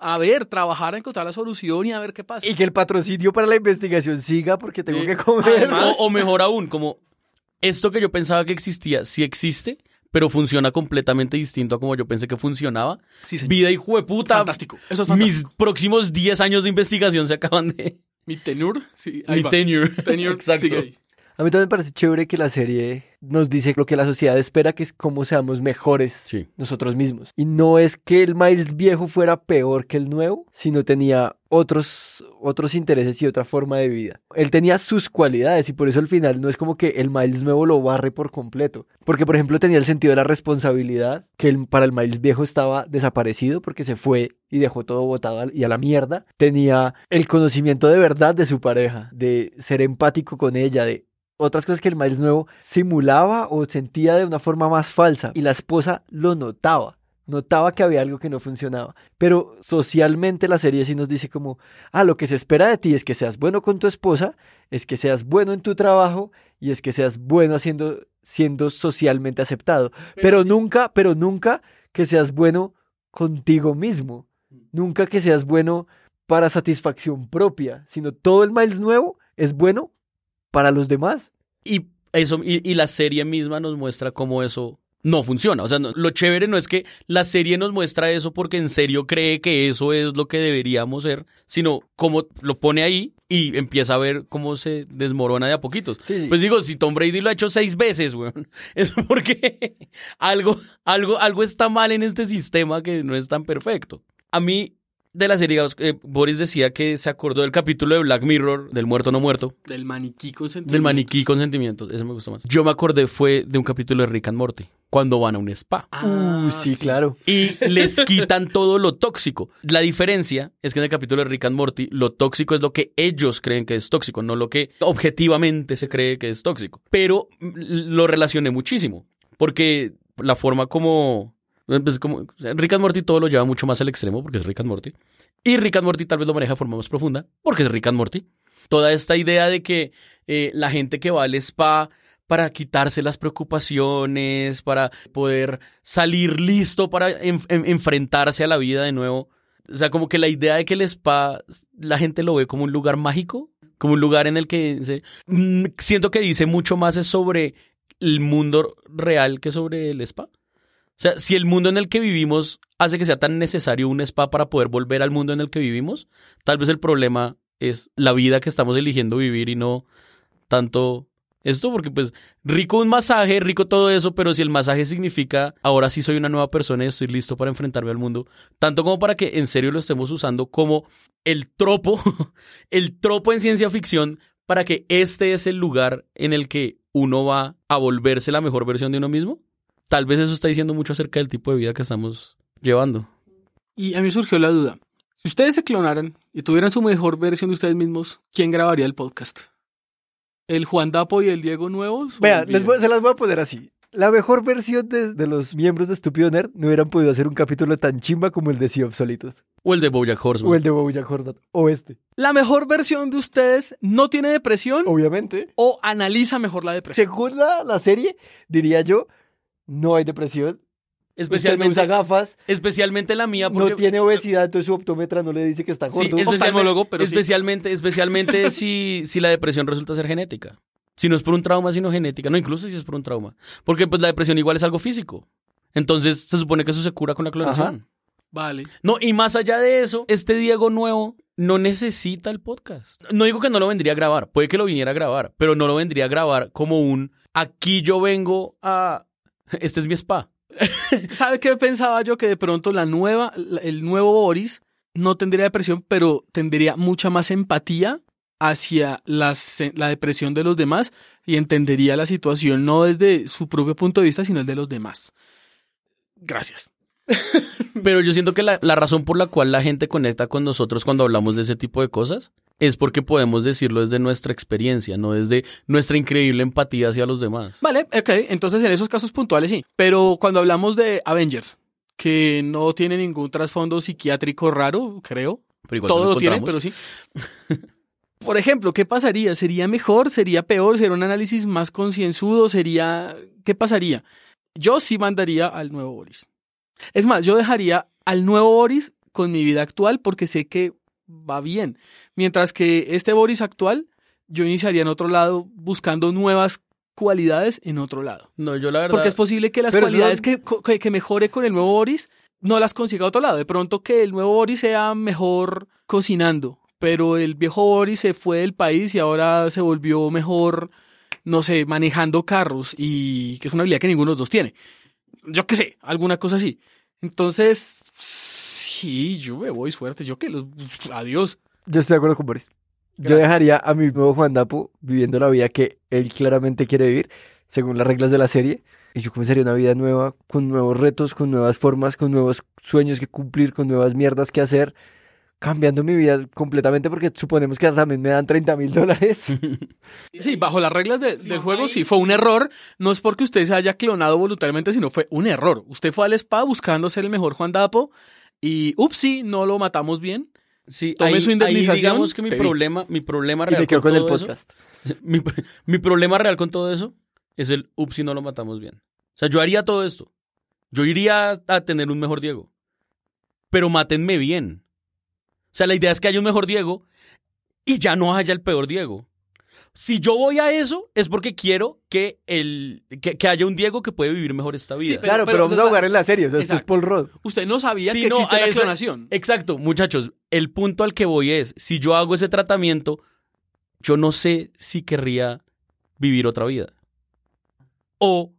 a ver, trabajar a encontrar la solución y a ver qué pasa. Y que el patrocinio para la investigación siga porque tengo que comer. O, o mejor aún, como esto que yo pensaba que existía, sí existe, pero funciona completamente distinto a como yo pensé que funcionaba. Sí, señor. Vida hijo de puta. Fantástico. Eso es Mis fantástico. próximos 10 años de investigación se acaban de... Mi tenure, sí, ahí Mi va. tenure. Tenure, Exacto. sigue ahí. A mí también me parece chévere que la serie nos dice lo que la sociedad espera, que es cómo seamos mejores Sí. nosotros mismos. Y no es que el Miles viejo fuera peor que el nuevo, sino tenía otros, otros intereses y otra forma de vida. Él tenía sus cualidades y por eso al final no es como que el Miles nuevo lo barre por completo. Porque, por ejemplo, tenía el sentido de la responsabilidad, que el- para el Miles viejo estaba desaparecido porque se fue y dejó todo botado al- y a la mierda. Tenía el conocimiento de verdad de su pareja, de ser empático con ella, de otras cosas que el Miles nuevo simulaba o sentía de una forma más falsa y la esposa lo notaba. Notaba que había algo que no funcionaba. Pero socialmente la serie sí nos dice como, ah, lo que se espera de ti es que seas bueno con tu esposa, es que seas bueno en tu trabajo y es que seas bueno haciendo, siendo socialmente aceptado. Pero nunca, pero nunca que seas bueno contigo mismo. Nunca que seas bueno para satisfacción propia, sino todo el Miles nuevo es bueno para los demás. Y eso, y, y la serie misma nos muestra cómo eso no funciona. O sea, no- lo chévere no es que la serie nos muestra eso porque en serio cree que eso es lo que deberíamos ser, sino cómo lo pone ahí y empieza a ver cómo se desmorona de a poquitos. Sí, sí. Pues digo, si Tom Brady lo ha hecho seis veces, weón, es porque algo, algo, algo está mal en este sistema que no es tan perfecto. A mí, de la serie, eh, Boris decía que se acordó del capítulo de Black Mirror, del muerto no muerto, Del maniquí con del sentimientos. maniquí con sentimientos, eso me gustó más. Yo me acordé fue de un capítulo de Rick and Morty, cuando van a un spa. Ah, uh, sí, claro. Y les quitan todo lo tóxico. La diferencia es que en el capítulo de Rick and Morty, lo tóxico es lo que ellos creen que es tóxico, no lo que objetivamente se cree que es tóxico. Pero mm, lo relacioné muchísimo, porque la forma como... Pues como, Rick and Morty todo lo lleva mucho más al extremo porque es Rick and Morty. Y Rick and Morty tal vez lo maneja de forma más profunda porque es Rick and Morty. Toda esta idea de que eh, la gente que va al spa para quitarse las preocupaciones, para poder salir listo para en- en- enfrentarse a la vida de nuevo. O sea, como que la idea de que el spa la gente lo ve como un lugar mágico, como un lugar en el que se- mm, siento que dice mucho más sobre el mundo real que sobre el spa. O sea, si el mundo en el que vivimos hace que sea tan necesario un spa para poder volver al mundo en el que vivimos, tal vez el problema es la vida que estamos eligiendo vivir y no tanto esto, porque pues rico un masaje, rico todo eso, pero si el masaje significa ahora sí soy una nueva persona y estoy listo para enfrentarme al mundo, tanto como para que en serio lo estemos usando como el tropo, el tropo en ciencia ficción para que este es el lugar en el que uno va a volverse la mejor versión de uno mismo. Tal vez eso está diciendo mucho acerca del tipo de vida que estamos llevando. Y a mí surgió la duda. Si ustedes se clonaran y tuvieran su mejor versión de ustedes mismos, ¿quién grabaría el podcast? ¿El Juan Dapo y el Diego nuevos? Vean, les voy- se las voy a poner así. La mejor versión de, de los miembros de Estúpido Nerd no hubieran podido hacer un capítulo tan chimba como el de Sea of Solitos. O el de Bojack Horseman. O el de Bojack Horseman. O este. La mejor versión de ustedes no tiene depresión Obviamente. o analiza mejor la depresión. Según la, la serie, diría yo, no hay depresión. Especialmente, Usted no usa gafas. especialmente la mía porque No tiene obesidad, entonces su optómetra no le dice que está Sí, gordo. especialmente, Oftalmólogo, pero sí. especialmente, especialmente si, si la depresión resulta ser genética. Si no es por un trauma, sino genética. No, incluso si es por un trauma. Porque pues la depresión igual es algo físico. Entonces se supone que eso se cura con la clonación. Vale. No, y más allá de eso, este Diego nuevo no necesita el podcast. No digo que no lo vendría a grabar, puede que lo viniera a grabar, pero no lo vendría a grabar como un aquí yo vengo a este es mi spa. ¿Sabe qué pensaba yo? Que de pronto la nueva, la- el nuevo Boris no tendría depresión, pero tendría mucha más empatía hacia las- la depresión de los demás y entendería la situación no desde su propio punto de vista, sino el de los demás. Gracias. Pero yo siento que la, la razón por la cual la gente conecta con nosotros cuando hablamos de ese tipo de cosas es porque podemos decirlo desde nuestra experiencia, no desde nuestra increíble empatía hacia los demás. Vale, ok, entonces en esos casos puntuales sí. Pero cuando hablamos de Avengers, que no tiene ningún trasfondo psiquiátrico raro, creo. Pero Todo nos lo tiene, pero sí. Por ejemplo, ¿qué pasaría? ¿Sería mejor? ¿Sería peor? ¿Sería un análisis más concienzudo? ¿Sería... ¿Qué pasaría? Yo sí mandaría al nuevo Boris. Es más, yo dejaría al nuevo Boris con mi vida actual porque sé que va bien. Mientras que este Boris actual, yo iniciaría en otro lado buscando nuevas cualidades en otro lado. No, yo la verdad. Porque es posible que las cualidades que, que mejore con el nuevo Boris no las consiga a otro lado. De pronto que el nuevo Boris sea mejor cocinando, pero el viejo Boris se fue del país y ahora se volvió mejor, no sé, manejando carros y que es una habilidad que ninguno de los dos tiene. Yo qué sé, alguna cosa así. Entonces, sí, yo me voy suerte. Yo que los... Adiós. Yo estoy de acuerdo con Boris. Yo Gracias. dejaría a mi nuevo Juan Dapo viviendo la vida que él claramente quiere vivir, según las reglas de la serie. Y yo comenzaría una vida nueva, con nuevos retos, con nuevas formas, con nuevos sueños que cumplir, con nuevas mierdas que hacer, cambiando mi vida completamente porque suponemos que también me dan 30 mil dólares. Sí, bajo las reglas de- del juego, sí, fue un error. No es porque usted se haya clonado voluntariamente, sino fue un error. Usted fue al spa buscando ser el mejor Juan Dapo y, upsi, no lo matamos bien. Sí, Tome ahí, su indemnización, ahí digamos que mi vi. problema, mi problema y real me quedo con, con el todo eso- podcast. mi, mi problema real con todo eso es el ups si no lo matamos bien. O sea, yo haría todo esto. Yo iría a tener un mejor Diego. Pero mátenme bien. O sea, la idea es que haya un mejor Diego y ya no haya el peor Diego. Si yo voy a eso, es porque quiero que, el, que, que haya un Diego que puede vivir mejor esta vida. pero- claro, pero, vamos a jugar en la serie, o sea, esto es Exacto. Paul Rudd. Usted no sabía Sí, que no, existe la clonación. Exacto, muchachos. El punto al que voy es, si yo hago ese tratamiento, yo no sé si querría vivir otra vida. O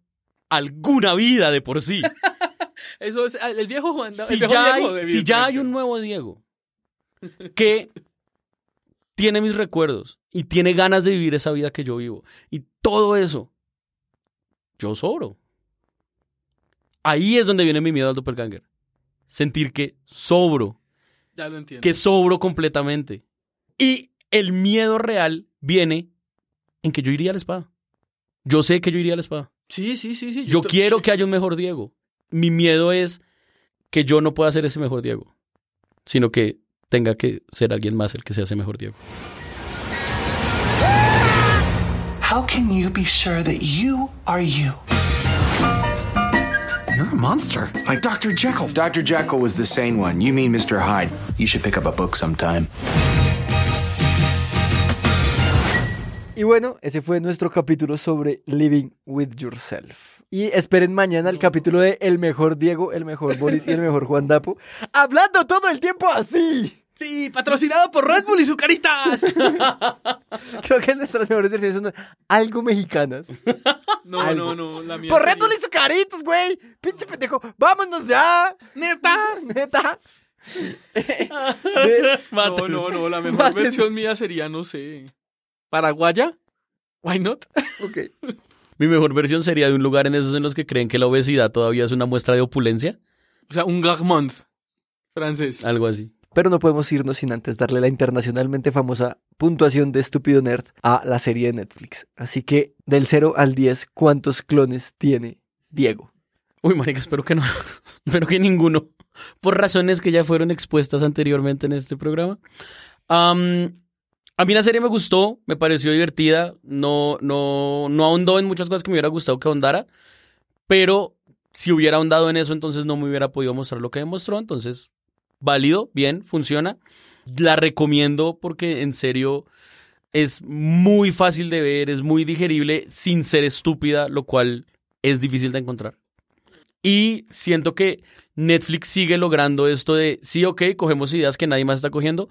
alguna vida de por sí. Eso es el viejo Juan si el viejo ya, Diego, hay, si ya hay un nuevo Diego que tiene mis recuerdos y tiene ganas de vivir esa vida que yo vivo y todo eso, yo sobro. Ahí es donde viene mi miedo al doppelganger. Sentir que sobro, Ya lo entiendo. que sobro completamente. Y el miedo real viene en que yo iría a la espada. Yo sé que yo iría a la espada. Sí, sí, sí, sí. Yo quiero sí. que haya un mejor Diego. mi miedo es que yo no pueda ser ese mejor Diego, sino que tenga que ser alguien más el que sea ese mejor Diego. How can you be sure that you are you? You're a monster. Like Dr. Jekyll. Dr. Jekyll was the sane one. You mean Mr. Hyde. You should pick up a book sometime. Y bueno, ese fue nuestro capítulo sobre Living with Yourself. Y esperen mañana el capítulo de El mejor Diego, el mejor Boris y el mejor Juan Dapo. Hablando todo el tiempo así. Sí, patrocinado por Red Bull y Zucaritas. Creo que nuestras mejores versiones son algo mexicanas. No, Algo. no, no, la mía. Por Red Bull y Zucaritas, güey. Pinche pendejo. Vámonos ya. ¡Neta! Neta. No, no, no, la mejor Mátenme. versión mía sería, no sé, paraguaya. Why not? Ok. Mi mejor versión sería de un lugar en esos en los que creen que la obesidad todavía es una muestra de opulencia, O sea, un Garmont francés. algo así. Pero no podemos irnos sin antes darle la internacionalmente famosa puntuación de Estúpido Nerd a la serie de Netflix. Así que del 0 al 10, ¿cuántos clones tiene Diego? Uy, marica, espero que no. espero que ninguno. Por razones que ya fueron expuestas anteriormente en este programa. Am, a mí la serie me gustó, me pareció divertida. No, no, no ahondó en muchas cosas que me hubiera gustado que ahondara. Pero si hubiera ahondado en eso, entonces no me hubiera podido mostrar lo que demostró. Entonces, válido, bien, funciona. La recomiendo porque en serio es muy fácil de ver, es muy digerible sin ser estúpida, lo cual es difícil de encontrar. Y siento que Netflix sigue logrando esto de, sí, ok, cogemos ideas que nadie más está cogiendo,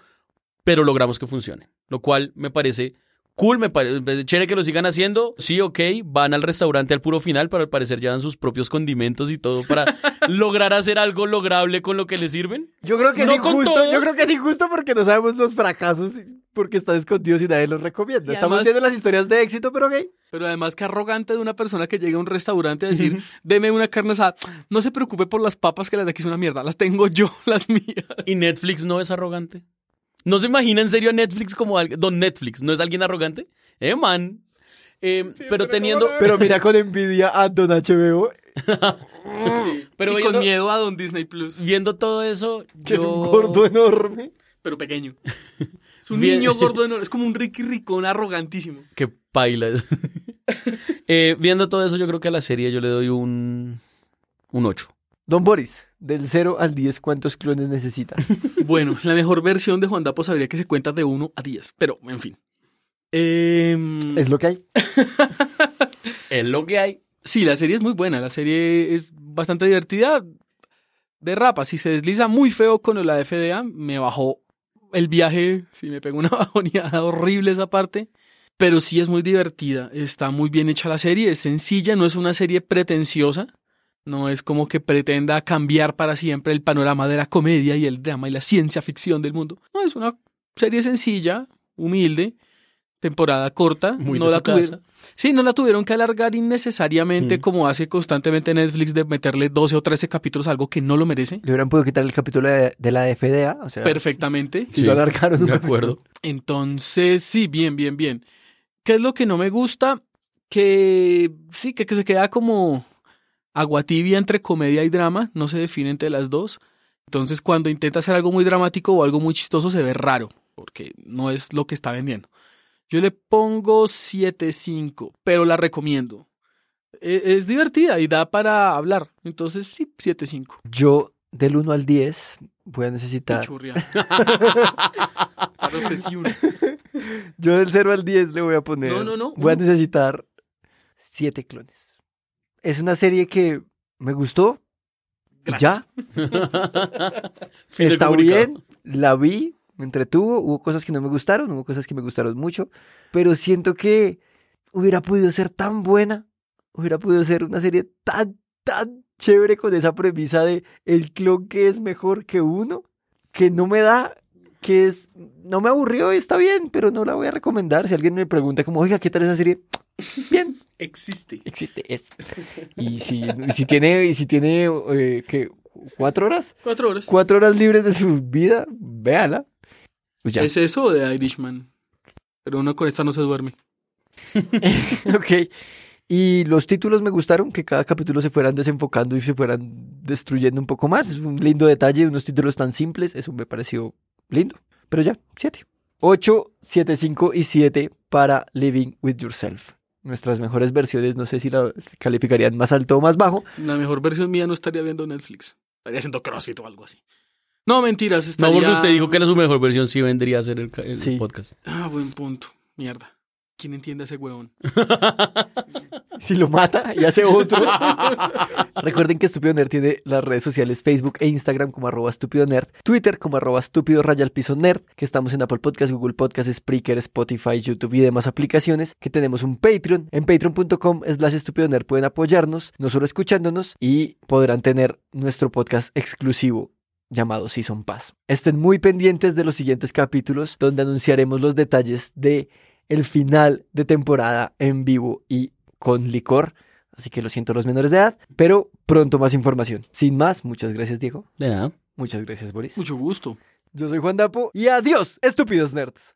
pero logramos que funcione. Lo cual me parece cool, me parece chévere que lo sigan haciendo. Sí, ok, van al restaurante al puro final, pero al parecer llevan sus propios condimentos y todo para lograr hacer algo lograble con lo que les sirven. Yo creo que No es injusto. Yo creo que es injusto porque no sabemos los fracasos porque están escondidos y nadie los recomienda. Y Estamos además- viendo las historias de éxito, pero ok. Pero además que arrogante de una persona que llega a un restaurante a decir, deme una carne asada. No se preocupe por las papas que las de aquí son una mierda, las tengo yo, las mías. Y Netflix no es arrogante. ¿No se imagina en serio a Netflix como alguien, Don Netflix, ¿no es alguien arrogante? Eh, man. Eh, pero teniendo... Pero mira con envidia a Don HBO, Pero y viendo, con miedo a Don Disney Plus, viendo todo eso, que es yo... un gordo enorme. pero pequeño. Es un Bien. niño gordo, enorme, es como un Ricky Ricón arrogantísimo. Que paila. Eh, viendo todo eso, yo creo que a la serie yo le doy un... Un 8. Don Boris, del 0 al 10, ¿cuántos clones necesita? Bueno, la mejor versión de Juan Dapo sabría que se cuenta de 1 a 10, pero en fin. Em, es lo que hay. Es lo que hay. Sí, la serie es muy buena, la serie es bastante divertida. De rapa, si se desliza muy feo con la FDA, me bajó el viaje, sí me pegó una bajoneada horrible esa parte. Pero sí es muy divertida, está muy bien hecha la serie, es sencilla, no es una serie pretenciosa, no es como que pretenda cambiar para siempre el panorama de la comedia y el drama y la ciencia ficción del mundo. No, es una serie sencilla, humilde, temporada corta, Muy no de la su tuvieron. casa. Sí, no la tuvieron que alargar innecesariamente Mm. como hace constantemente Netflix de meterle 12 o 13 capítulos a algo que no lo merece. Le hubieran podido quitar el capítulo de, de la FDA, o sea, Perfectamente. si lo alargaron De acuerdo. Entonces, sí, bien, bien, bien. ¿Qué es lo que no me gusta? Que sí, que, que se queda como agua tibia entre comedia y drama, no se define entre las dos. Entonces, cuando intenta hacer algo muy dramático o algo muy chistoso, se ve raro, porque no es lo que está vendiendo. Yo le pongo 7.5, pero la recomiendo. E- Es, divertida y da para hablar. Entonces, sí, 7.5. Yo, del 1 al 10, voy a necesitar. Para usted sí uno. Yo del 0 al 10 le voy a poner. No, no, no, Voy a uno. necesitar 7 clones. Es una serie que me gustó. y Ya, está comunicado. bien, la vi, me entretuvo, hubo cosas que no me gustaron, hubo cosas que me gustaron mucho, pero siento que hubiera podido ser tan buena, hubiera podido ser una serie tan, tan chévere con esa premisa de el clon que es mejor que uno, que no me da, que es, no me aburrió, está bien, pero no la voy a recomendar. Si alguien me pregunta como, oiga, ¿qué tal esa serie? Bien, Existe. existe, es. Y si, y si tiene, y si tiene, eh, ¿qué? ¿Cuatro horas? Cuatro horas. cuatro horas libres de su vida, véala. Pues ya. ¿Es eso de Irishman? Pero uno con esta no se duerme. ok. Y los títulos me gustaron, que cada capítulo se fueran desenfocando y se fueran destruyendo un poco más. Es un lindo detalle, unos títulos tan simples, eso me pareció lindo. Pero ya, 7. 8, 7, 5 y 7 para Living with Yourself. Nuestras mejores versiones, no sé si la calificarían más alto o más bajo. La mejor versión mía no estaría viendo Netflix. Estaría haciendo CrossFit o algo así. No, mentiras. No, Estaría... porque usted dijo que era su mejor versión, sí vendría a ser el, ca- el Sí. podcast. Ah, buen punto. Mierda. ¿Quién entiende a ese huevón? Si lo mata y hace otro. Recuerden que Estúpido Nerd tiene las redes sociales Facebook e Instagram como arroba estúpido nerd, Twitter como arroba estúpido raya al piso nerd, que estamos en Apple Podcast, Google Podcast, Spreaker, Spotify, YouTube y demás aplicaciones, que tenemos un Patreon. En patreon.com slash estúpido nerd pueden apoyarnos, no solo escuchándonos, y podrán tener nuestro podcast exclusivo llamado Season Pass. Estén muy pendientes de los siguientes capítulos donde anunciaremos los detalles de el final de temporada en vivo y con licor. Así que lo siento los menores de edad, pero pronto más información. Sin más, muchas gracias Diego. De nada. Muchas gracias Boris. Mucho gusto. Yo soy Juan Dapo y adiós, estúpidos nerds.